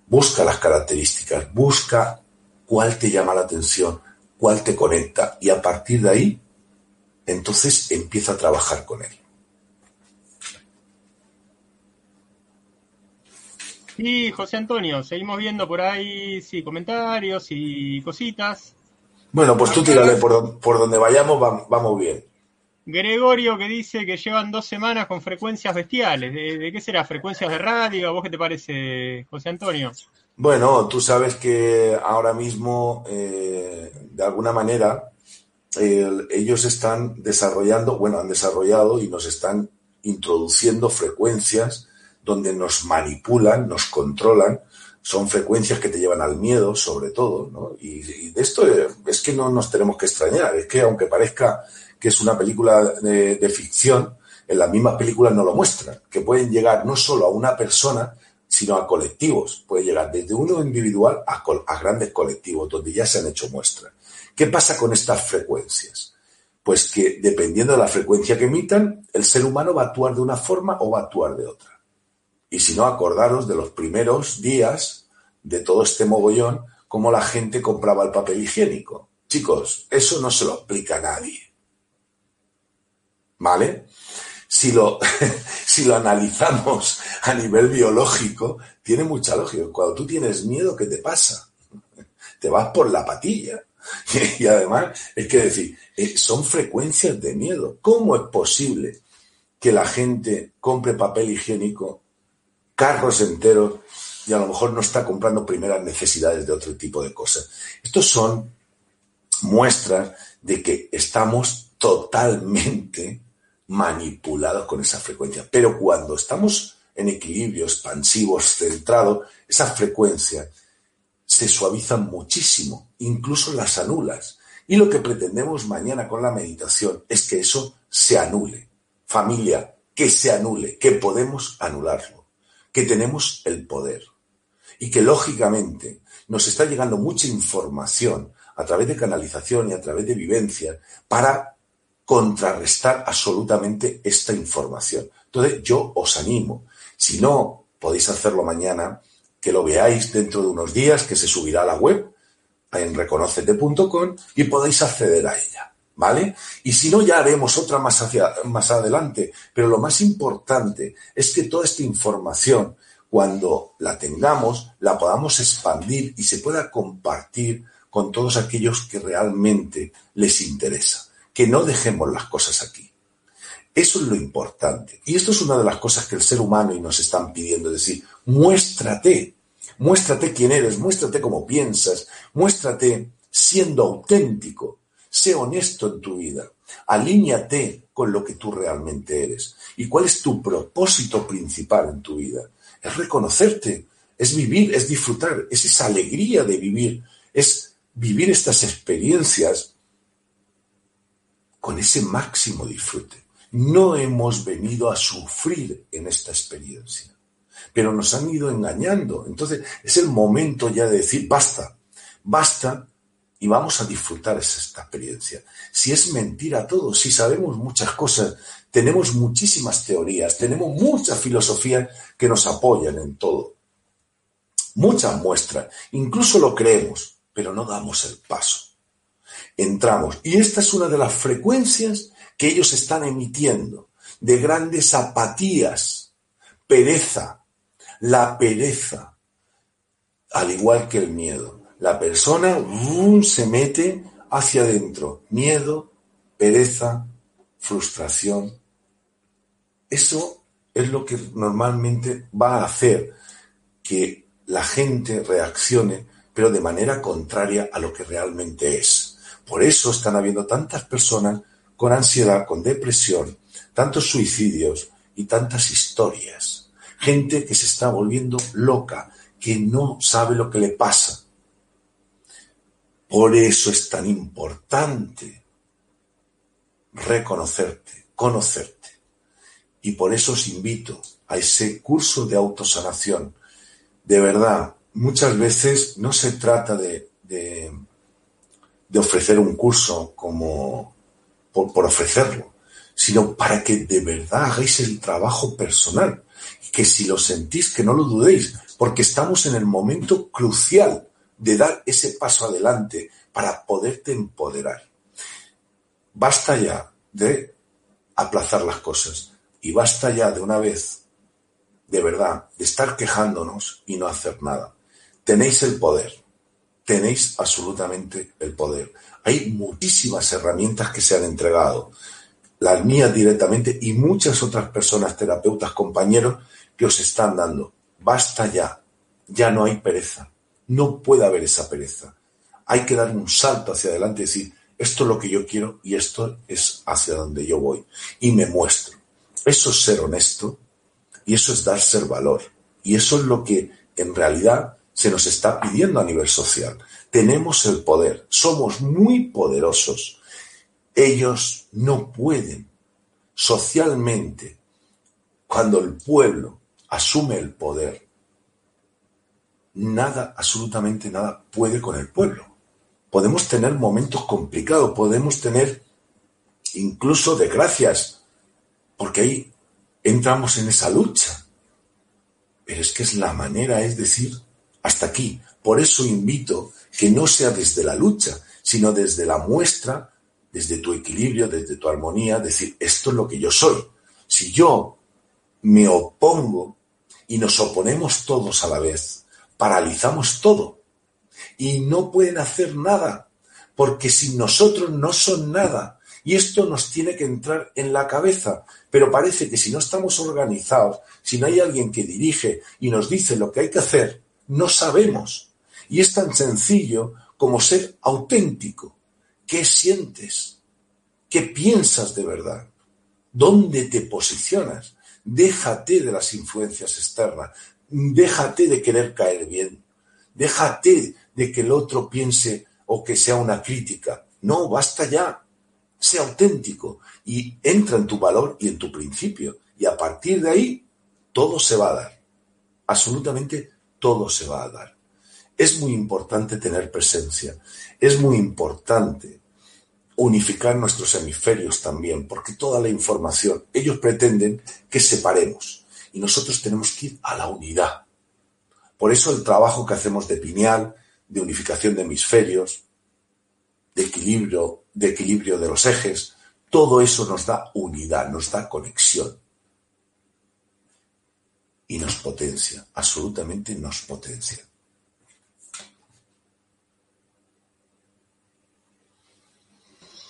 Busca las características, busca cuál te llama la atención, cuál te conecta y a partir de ahí, entonces empieza a trabajar con él. Y José Antonio, seguimos viendo por ahí, sí, comentarios y cositas. Bueno, pues tú tírale por, por donde vayamos, vamos bien. Gregorio que dice que llevan dos semanas con frecuencias bestiales. ¿De, qué será? ¿Frecuencias de radio? ¿A vos qué te parece, José Antonio? Bueno, tú sabes que ahora mismo, eh, de alguna manera, ellos están desarrollando, bueno, han desarrollado y nos están introduciendo frecuencias donde nos manipulan, nos controlan. Son frecuencias que te llevan al miedo, sobre todo, ¿no? Y, y de esto es que no nos tenemos que extrañar. Es que aunque parezca que es una película de, ficción, en las mismas películas no lo muestran, que pueden llegar no solo a una persona, sino a colectivos. Puede llegar desde uno individual a, grandes colectivos, donde ya se han hecho muestras. ¿Qué pasa con estas frecuencias? Pues que dependiendo de la frecuencia que emitan, el ser humano va a actuar de una forma o va a actuar de otra. Y si no, acordaros de los primeros días de todo este mogollón, cómo la gente compraba el papel higiénico. Chicos, eso no se lo explica a nadie. ¿vale? Si lo, *laughs* si lo analizamos a nivel biológico, tiene mucha lógica. Cuando tú tienes miedo, ¿qué te pasa? Te vas por la patilla. *laughs* Y, además, es que decir, eh, son frecuencias de miedo. ¿Cómo es posible que la gente compre papel higiénico, carros enteros, y a lo mejor no está comprando primeras necesidades de otro tipo de cosas? Estos son muestras de que estamos totalmente manipulados con esa frecuencia. Pero cuando estamos en equilibrio, expansivos, centrados, esas frecuencias se suavizan muchísimo, incluso las anulas. Y lo que pretendemos mañana con la meditación es que eso se anule. Familia, que se anule, que podemos anularlo, que tenemos el poder. Y que lógicamente nos está llegando mucha información a través de canalización y a través de vivencia para contrarrestar absolutamente esta información. Entonces, yo os animo, si no podéis hacerlo mañana, que lo veáis dentro de unos días, que se subirá a la web en reconocete.com y podáis acceder a ella, ¿vale? Y si no, ya haremos otra más, hacia, más adelante. Pero lo más importante es que toda esta información, cuando la tengamos, la podamos expandir y se pueda compartir con todos aquellos que realmente les interesa que no dejemos las cosas aquí. Eso es lo importante. Y esto es una de las cosas que el ser humano y nos están pidiendo, es decir, muéstrate, muéstrate quién eres, muéstrate cómo piensas, muéstrate siendo auténtico, sé honesto en tu vida, alíñate con lo que tú realmente eres. ¿Y cuál es tu propósito principal en tu vida? Es reconocerte, es vivir, es disfrutar, es esa alegría de vivir, es vivir estas experiencias con ese máximo disfrute. No hemos venido a sufrir en esta experiencia, pero nos han ido engañando. Entonces es el momento ya de decir, basta, basta y vamos a disfrutar esta experiencia. Si es mentira todo, si sabemos muchas cosas, tenemos muchísimas teorías, tenemos muchas filosofías que nos apoyan en todo. Muchas muestras, incluso lo creemos, pero no damos el paso. Entramos, y esta es una de las frecuencias que ellos están emitiendo, de grandes apatías, pereza, la pereza, al igual que el miedo. La persona se mete hacia adentro. Miedo, pereza, frustración. Eso es lo que normalmente va a hacer que la gente reaccione, pero de manera contraria a lo que realmente es. Por eso están habiendo tantas personas con ansiedad, con depresión, tantos suicidios y tantas historias. Gente que se está volviendo loca, que no sabe lo que le pasa por eso es tan importante reconocerte, conocerte. Y por eso os invito a ese curso de autosanación. De verdad, muchas veces no se trata de, de, ofrecer un curso como por, por ofrecerlo, sino para que de verdad hagáis el trabajo personal. Que si lo sentís, que no lo dudéis, porque estamos en el momento crucial de dar ese paso adelante para poderte empoderar. Basta ya de aplazar las cosas y basta ya de una vez, de verdad, de estar quejándonos y no hacer nada. Tenéis el poder, tenéis absolutamente el poder. Hay muchísimas herramientas que se han entregado, las mías directamente y muchas otras personas, terapeutas, compañeros, que os están dando. Basta ya, ya no hay pereza, no puede haber esa pereza. Hay que dar un salto hacia adelante y decir, esto es lo que yo quiero y esto es hacia donde yo voy. Y me muestro. Eso es ser honesto y eso es darse valor. Y eso es lo que en realidad se nos está pidiendo a nivel social. Tenemos el poder, somos muy poderosos. Ellos no pueden socialmente, cuando el pueblo asume el poder, nada, absolutamente nada puede con el pueblo. Podemos tener momentos complicados, podemos tener incluso desgracias, porque ahí entramos en esa lucha. Pero es que es la manera, es decir, hasta aquí. Por eso invito que no sea desde la lucha, sino desde la muestra, desde tu equilibrio, desde tu armonía, decir, esto es lo que yo soy. Si yo me opongo y nos oponemos todos a la vez, paralizamos todo y no pueden hacer nada, porque sin nosotros no son nada. Y esto nos tiene que entrar en la cabeza, pero parece que si no estamos organizados, si no hay alguien que dirige y nos dice lo que hay que hacer, no sabemos. Y es tan sencillo como ser auténtico. ¿Qué sientes? ¿Qué piensas de verdad? ¿Dónde te posicionas? Déjate de las influencias externas, déjate de querer caer bien, déjate de que el otro piense o que sea una crítica. No, basta ya. Sea auténtico y entra en tu valor y en tu principio. Y a partir de ahí, todo se va a dar. Absolutamente todo se va a dar. Es muy importante tener presencia. Es muy importante unificar nuestros hemisferios también, porque toda la información, ellos pretenden que separemos y nosotros tenemos que ir a la unidad. Por eso el trabajo que hacemos de pineal, de unificación de hemisferios, de equilibrio, de equilibrio de los ejes, todo eso nos da unidad, nos da conexión. Y nos potencia, absolutamente nos potencia.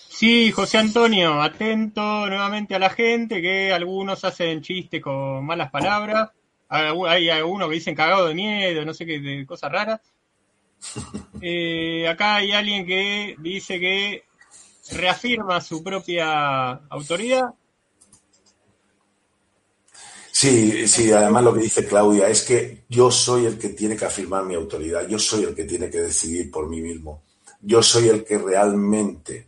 Sí, José Antonio, atento nuevamente a la gente, que algunos hacen chiste con malas palabras, hay algunos que dicen cagado de miedo, no sé qué, de cosas raras. *laughs* Eh, acá hay alguien que dice que reafirma su propia autoridad. Sí, sí, además lo que dice Claudia es que yo soy el que tiene que afirmar mi autoridad, yo soy el que tiene que decidir por mí mismo, yo soy el que realmente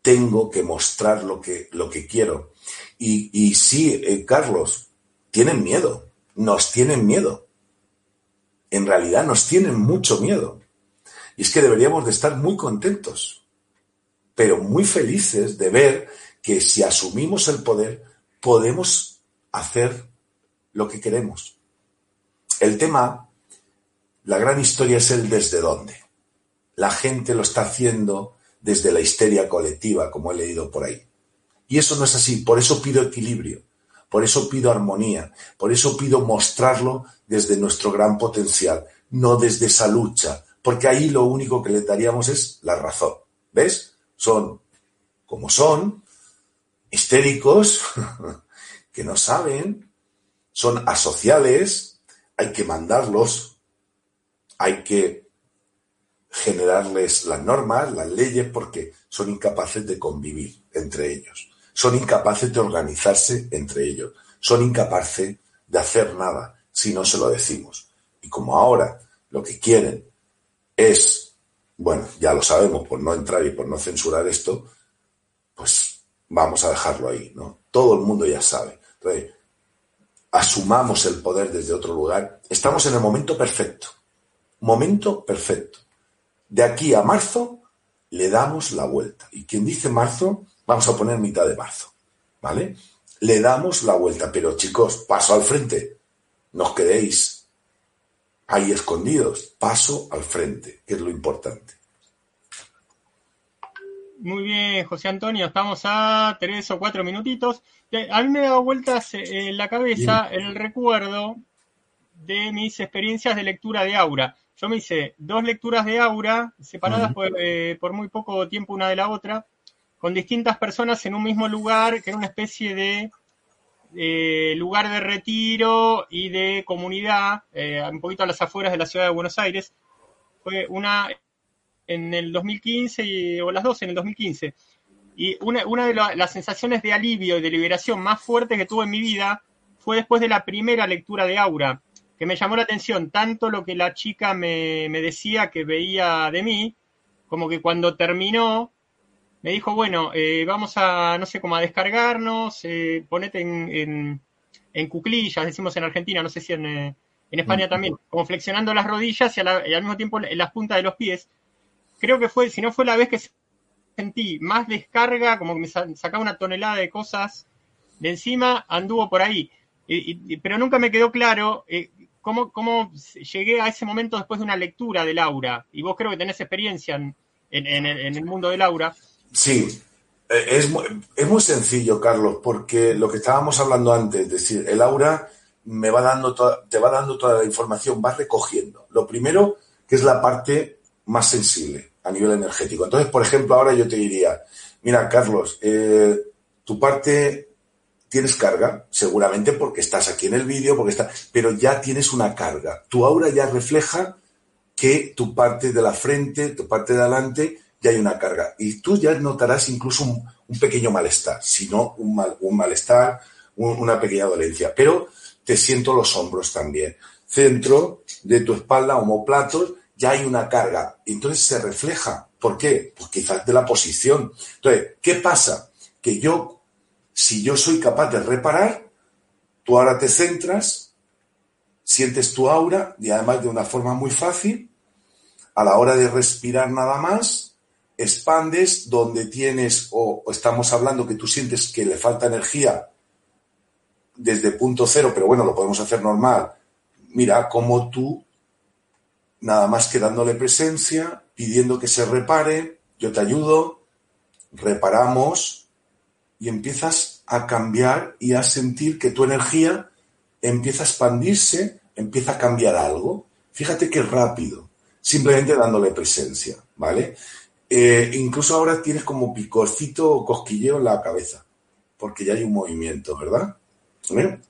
tengo que mostrar lo que, lo que quiero. Y, y sí, eh, Carlos, tienen miedo, nos tienen miedo. En realidad nos tienen mucho miedo. Y es que deberíamos de estar muy contentos, pero muy felices de ver que si asumimos el poder, podemos hacer lo que queremos. El tema, la gran historia es el desde dónde. La gente lo está haciendo desde la histeria colectiva, como he leído por ahí. Y eso no es así, por eso pido equilibrio, por eso pido armonía, por eso pido mostrarlo desde nuestro gran potencial, no desde esa lucha, porque ahí lo único que le daríamos es la razón. ¿Ves? Son como son, histéricos, *laughs* que no saben, son asociales, hay que mandarlos, hay que generarles las normas, las leyes, porque son incapaces de convivir entre ellos, son incapaces de organizarse entre ellos, son incapaces de hacer nada si no se lo decimos. Y como ahora lo que quieren es, bueno, ya lo sabemos por no entrar y por no censurar esto, pues vamos a dejarlo ahí, ¿no? Todo el mundo ya sabe. Entonces, asumamos el poder desde otro lugar. Estamos en el momento perfecto. Momento perfecto. De aquí a marzo le damos la vuelta. Y quien dice marzo, vamos a poner mitad de marzo. ¿Vale? Le damos la vuelta. Pero chicos, paso al frente. No os quedéis ahí escondidos. Paso al frente, que es lo importante. Muy bien, José Antonio, estamos a tres o cuatro minutitos. A mí me ha dado vueltas eh, en la cabeza el recuerdo de mis experiencias de lectura de Aura. Yo me hice dos lecturas de Aura, separadas eh, por, muy poco tiempo una de la otra, con distintas personas en un mismo lugar, que era una especie de lugar de retiro y de comunidad, eh, un poquito a las afueras de la ciudad de Buenos Aires. Fue una en el 2015 o las dos en el 2015. Y una, una de las sensaciones de alivio y de liberación más fuertes que tuve en mi vida fue después de la primera lectura de Aura, que me llamó la atención tanto lo que la chica me, decía que veía de mí, como que cuando terminó, me dijo, bueno, eh, vamos a, no sé, cómo a descargarnos, eh, ponete en, en, cuclillas, decimos en Argentina, no sé si en, eh, en España también, como flexionando las rodillas y, y al mismo tiempo en las puntas de los pies, creo que fue, si no fue la vez que sentí más descarga, como que me sacaba una tonelada de cosas de encima, anduvo por ahí. pero nunca me quedó claro eh, cómo, llegué a ese momento después de una lectura de Laura. Y vos creo que tenés experiencia en, el mundo de Laura. Sí, eh, es muy, sencillo, Carlos, porque lo que estábamos hablando antes, es decir, el aura me va dando te va dando toda la información, va recogiendo. Lo primero, que es la parte más sensible a nivel energético. Entonces, por ejemplo, ahora yo te diría, mira, Carlos, eh, tu parte tienes carga, seguramente porque estás aquí en el vídeo, porque está, pero ya tienes una carga. Tu aura ya refleja que tu parte de la frente, tu parte de adelante, ya hay una carga. Y tú ya notarás incluso un, pequeño malestar, si no un, mal, un malestar, una pequeña dolencia. Pero te siento los hombros también. Centro de tu espalda, homoplatos, ya hay una carga. Entonces se refleja. ¿Por qué? Pues quizás de la posición. Entonces, ¿qué pasa? Que yo, si yo soy capaz de reparar, tú ahora te centras, sientes tu aura y además de una forma muy fácil, a la hora de respirar nada más, expandes donde tienes, o, estamos hablando que tú sientes que le falta energía desde punto cero, pero bueno, lo podemos hacer normal. Mira cómo tú nada más que dándole presencia, pidiendo que se repare, yo te ayudo, reparamos y empiezas a cambiar y a sentir que tu energía empieza a expandirse, empieza a cambiar algo. Fíjate qué rápido, simplemente dándole presencia, ¿vale? Eh, incluso ahora tienes como picorcito o cosquilleo en la cabeza, porque ya hay un movimiento, ¿verdad? ¿Eh?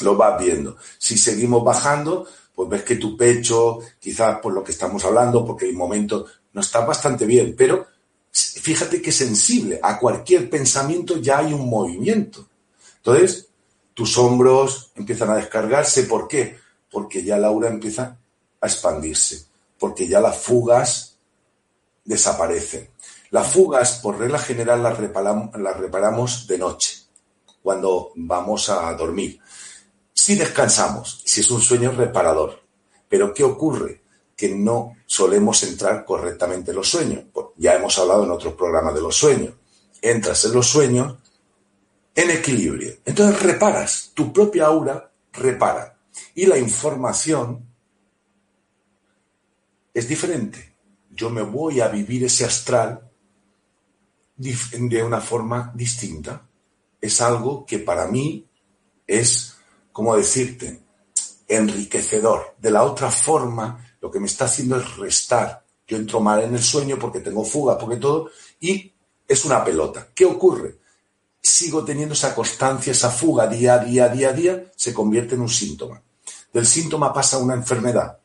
Lo vas viendo. Si seguimos bajando, pues ves que tu pecho, quizás por lo que estamos hablando, porque el momento no está bastante bien, pero fíjate que sensible, a cualquier pensamiento ya hay un movimiento. Entonces, tus hombros empiezan a descargarse, ¿por qué? Porque ya la aura empieza a expandirse, porque ya las fugas desaparecen. Las fugas, por regla general, las reparamos, las reparamos de noche, cuando vamos a dormir si descansamos, si es un sueño reparador. Pero ¿qué ocurre? Que no solemos entrar correctamente en los sueños. Ya hemos hablado en otros programas de los sueños. Entras en los sueños en equilibrio. Entonces reparas, tu propia aura repara. Y la información es diferente. Yo me voy a vivir ese astral de una forma distinta. Es algo que para mí es, como decirte, enriquecedor. De la otra forma, lo que me está haciendo es restar. Yo entro mal en el sueño porque tengo fuga, porque todo, y es una pelota. ¿Qué ocurre? Sigo teniendo esa constancia, esa fuga día a día, día a día, se convierte en un síntoma. Del síntoma pasa a una enfermedad.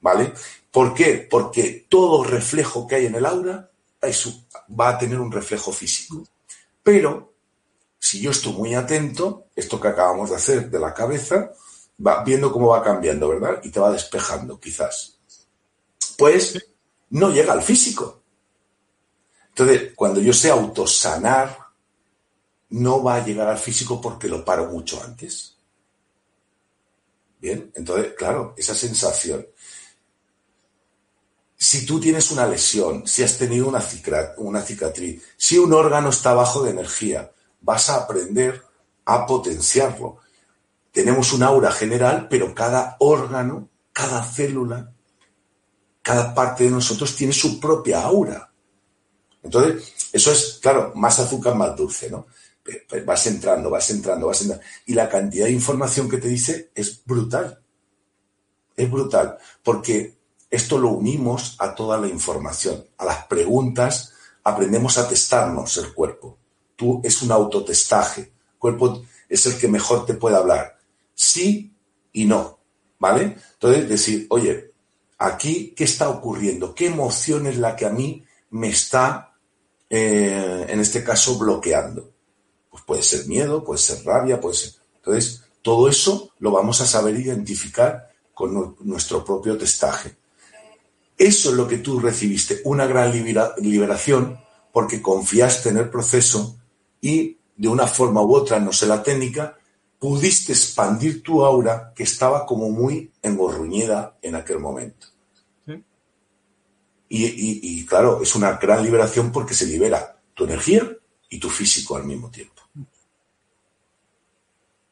¿Vale? ¿Por qué? Porque todo reflejo que hay en el aura va a tener un reflejo físico. Pero si yo estoy muy atento, esto que acabamos de hacer de la cabeza, va viendo cómo va cambiando, ¿verdad? Y te va despejando, quizás. Pues no llega al físico. Entonces, cuando yo sé autosanar, no va a llegar al físico porque lo paro mucho antes. Bien, entonces, claro, esa sensación. Si tú tienes una lesión, si has tenido una, una cicatriz, si un órgano está bajo de energía, vas a aprender a potenciarlo tenemos un aura general, pero cada órgano, cada célula, cada parte de nosotros tiene su propia aura. Entonces, eso es, claro, más azúcar, más dulce, ¿no? Vas entrando, vas entrando, vas entrando. Y la cantidad de información que te dice es brutal. Es brutal, porque esto lo unimos a toda la información, a las preguntas, aprendemos a testarnos el cuerpo. Tú es un autotestaje. Cuerpo es el que mejor te puede hablar sí y no, ¿vale? Entonces, decir, oye, aquí, ¿qué está ocurriendo? ¿Qué emoción es la que a mí me está, eh, en este caso, bloqueando? Pues puede ser miedo, puede ser rabia, puede ser... Entonces, todo eso lo vamos a saber identificar con nuestro propio testaje. Eso es lo que tú recibiste, una gran liberación porque confiaste en el proceso y de una forma u otra, no sé la técnica, pudiste expandir tu aura que estaba como muy engorruñida en aquel momento. Y, claro, es una gran liberación porque se libera tu energía y tu físico al mismo tiempo.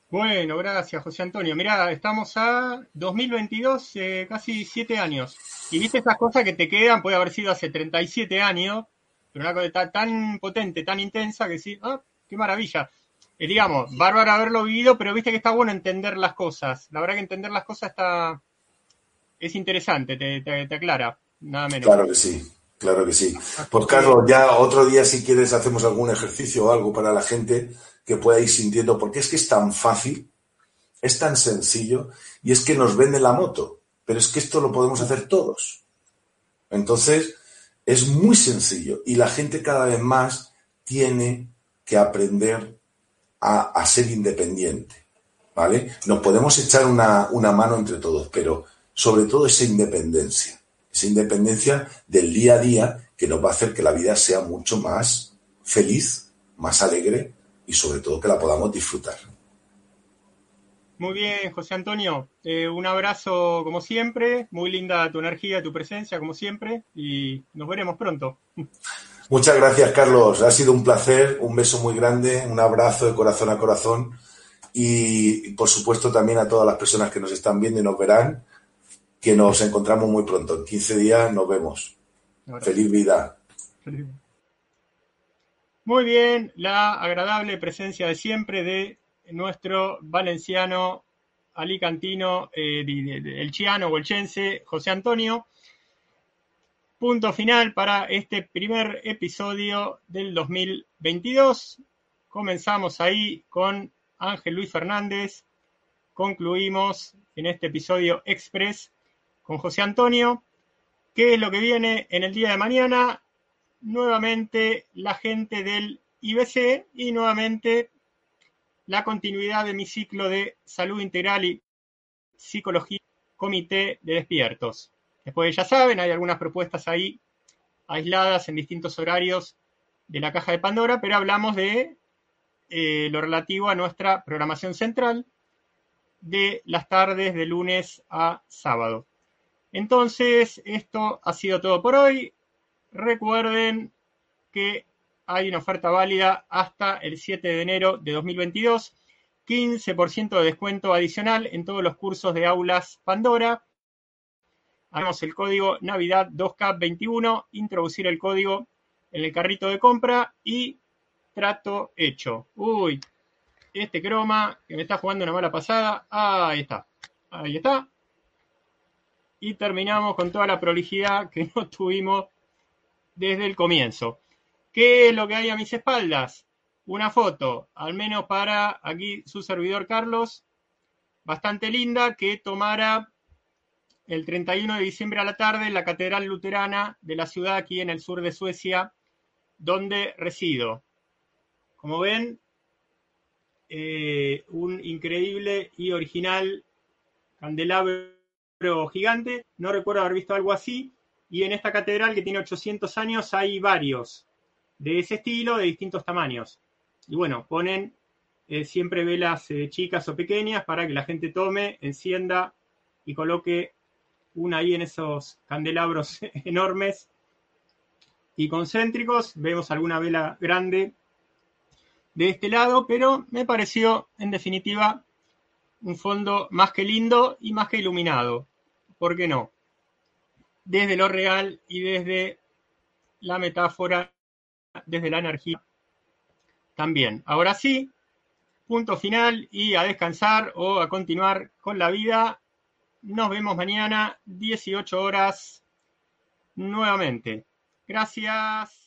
Bueno, gracias, José Antonio. Mira, estamos a 2022, eh, casi siete años. Y viste esas cosas que te quedan, puede haber sido hace 37 años, pero una cosa tan potente, tan intensa que sí, ah, qué maravilla digamos, bárbaro haberlo vivido, pero viste que está bueno entender las cosas. La verdad que entender las cosas está es interesante, te, aclara, nada menos. Claro que sí, claro que sí. Pues Carlos, ya otro día si quieres hacemos algún ejercicio o algo para la gente que pueda ir sintiendo, porque es que es tan fácil, es tan sencillo, y es que nos vende la moto, pero es que esto lo podemos hacer todos. Entonces, es muy sencillo y la gente cada vez más tiene que aprender a, ser independiente, ¿vale? Nos podemos echar una, mano entre todos, pero sobre todo esa independencia, esa independencia del día a día que nos va a hacer que la vida sea mucho más feliz, más alegre y sobre todo que la podamos disfrutar. Muy bien, José Antonio. Eh, un abrazo como siempre. Muy linda tu energía, tu presencia como siempre. Y nos veremos pronto. *laughs* Muchas gracias, Carlos. Ha sido un placer, un beso muy grande, un abrazo de corazón a corazón y, por supuesto, también a todas las personas que nos están viendo y nos verán, que nos encontramos muy pronto. En 15 días nos vemos. Feliz vida. Muy bien, la agradable presencia de siempre de nuestro valenciano alicantino, eh, el chiano o el chense, José Antonio punto final para este primer episodio del 2022. Comenzamos ahí con Ángel Luis Fernández. Concluimos en este episodio express con José Antonio. ¿Qué es lo que viene en el día de mañana? Nuevamente la gente del IBC y nuevamente la continuidad de mi ciclo de salud integral y psicología comité de despiertos. Después ya saben, hay algunas propuestas ahí aisladas en distintos horarios de la caja de Pandora, pero hablamos de eh, lo relativo a nuestra programación central de las tardes de lunes a sábado. Entonces, esto ha sido todo por hoy. Recuerden que hay una oferta válida hasta el 7 de enero de 2022. 15% de descuento adicional en todos los cursos de aulas Pandora. Hagamos el código Navidad 2K21, introducir el código en el carrito de compra y trato hecho. Uy, este croma que me está jugando una mala pasada. Ahí está. Ahí está. Y terminamos con toda la prolijidad que *laughs* no tuvimos desde el comienzo. ¿Qué es lo que hay a mis espaldas? Una foto, al menos para aquí su servidor Carlos, bastante linda, que tomara el 31 de diciembre a la tarde en la Catedral Luterana de la ciudad aquí en el sur de Suecia, donde resido. Como ven, eh, un increíble y original candelabro gigante. No recuerdo haber visto algo así. Y en esta catedral que tiene 800 años hay varios de ese estilo, de distintos tamaños. Y bueno, ponen eh, siempre velas eh, chicas o pequeñas para que la gente tome, encienda y coloque una ahí en esos candelabros *laughs* enormes y concéntricos. Vemos alguna vela grande de este lado, pero me pareció en definitiva un fondo más que lindo y más que iluminado. ¿Por qué no? Desde lo real y desde la metáfora, desde la energía también. Ahora sí, punto final y a descansar o a continuar con la vida. Nos vemos mañana, 18 horas, nuevamente. Gracias.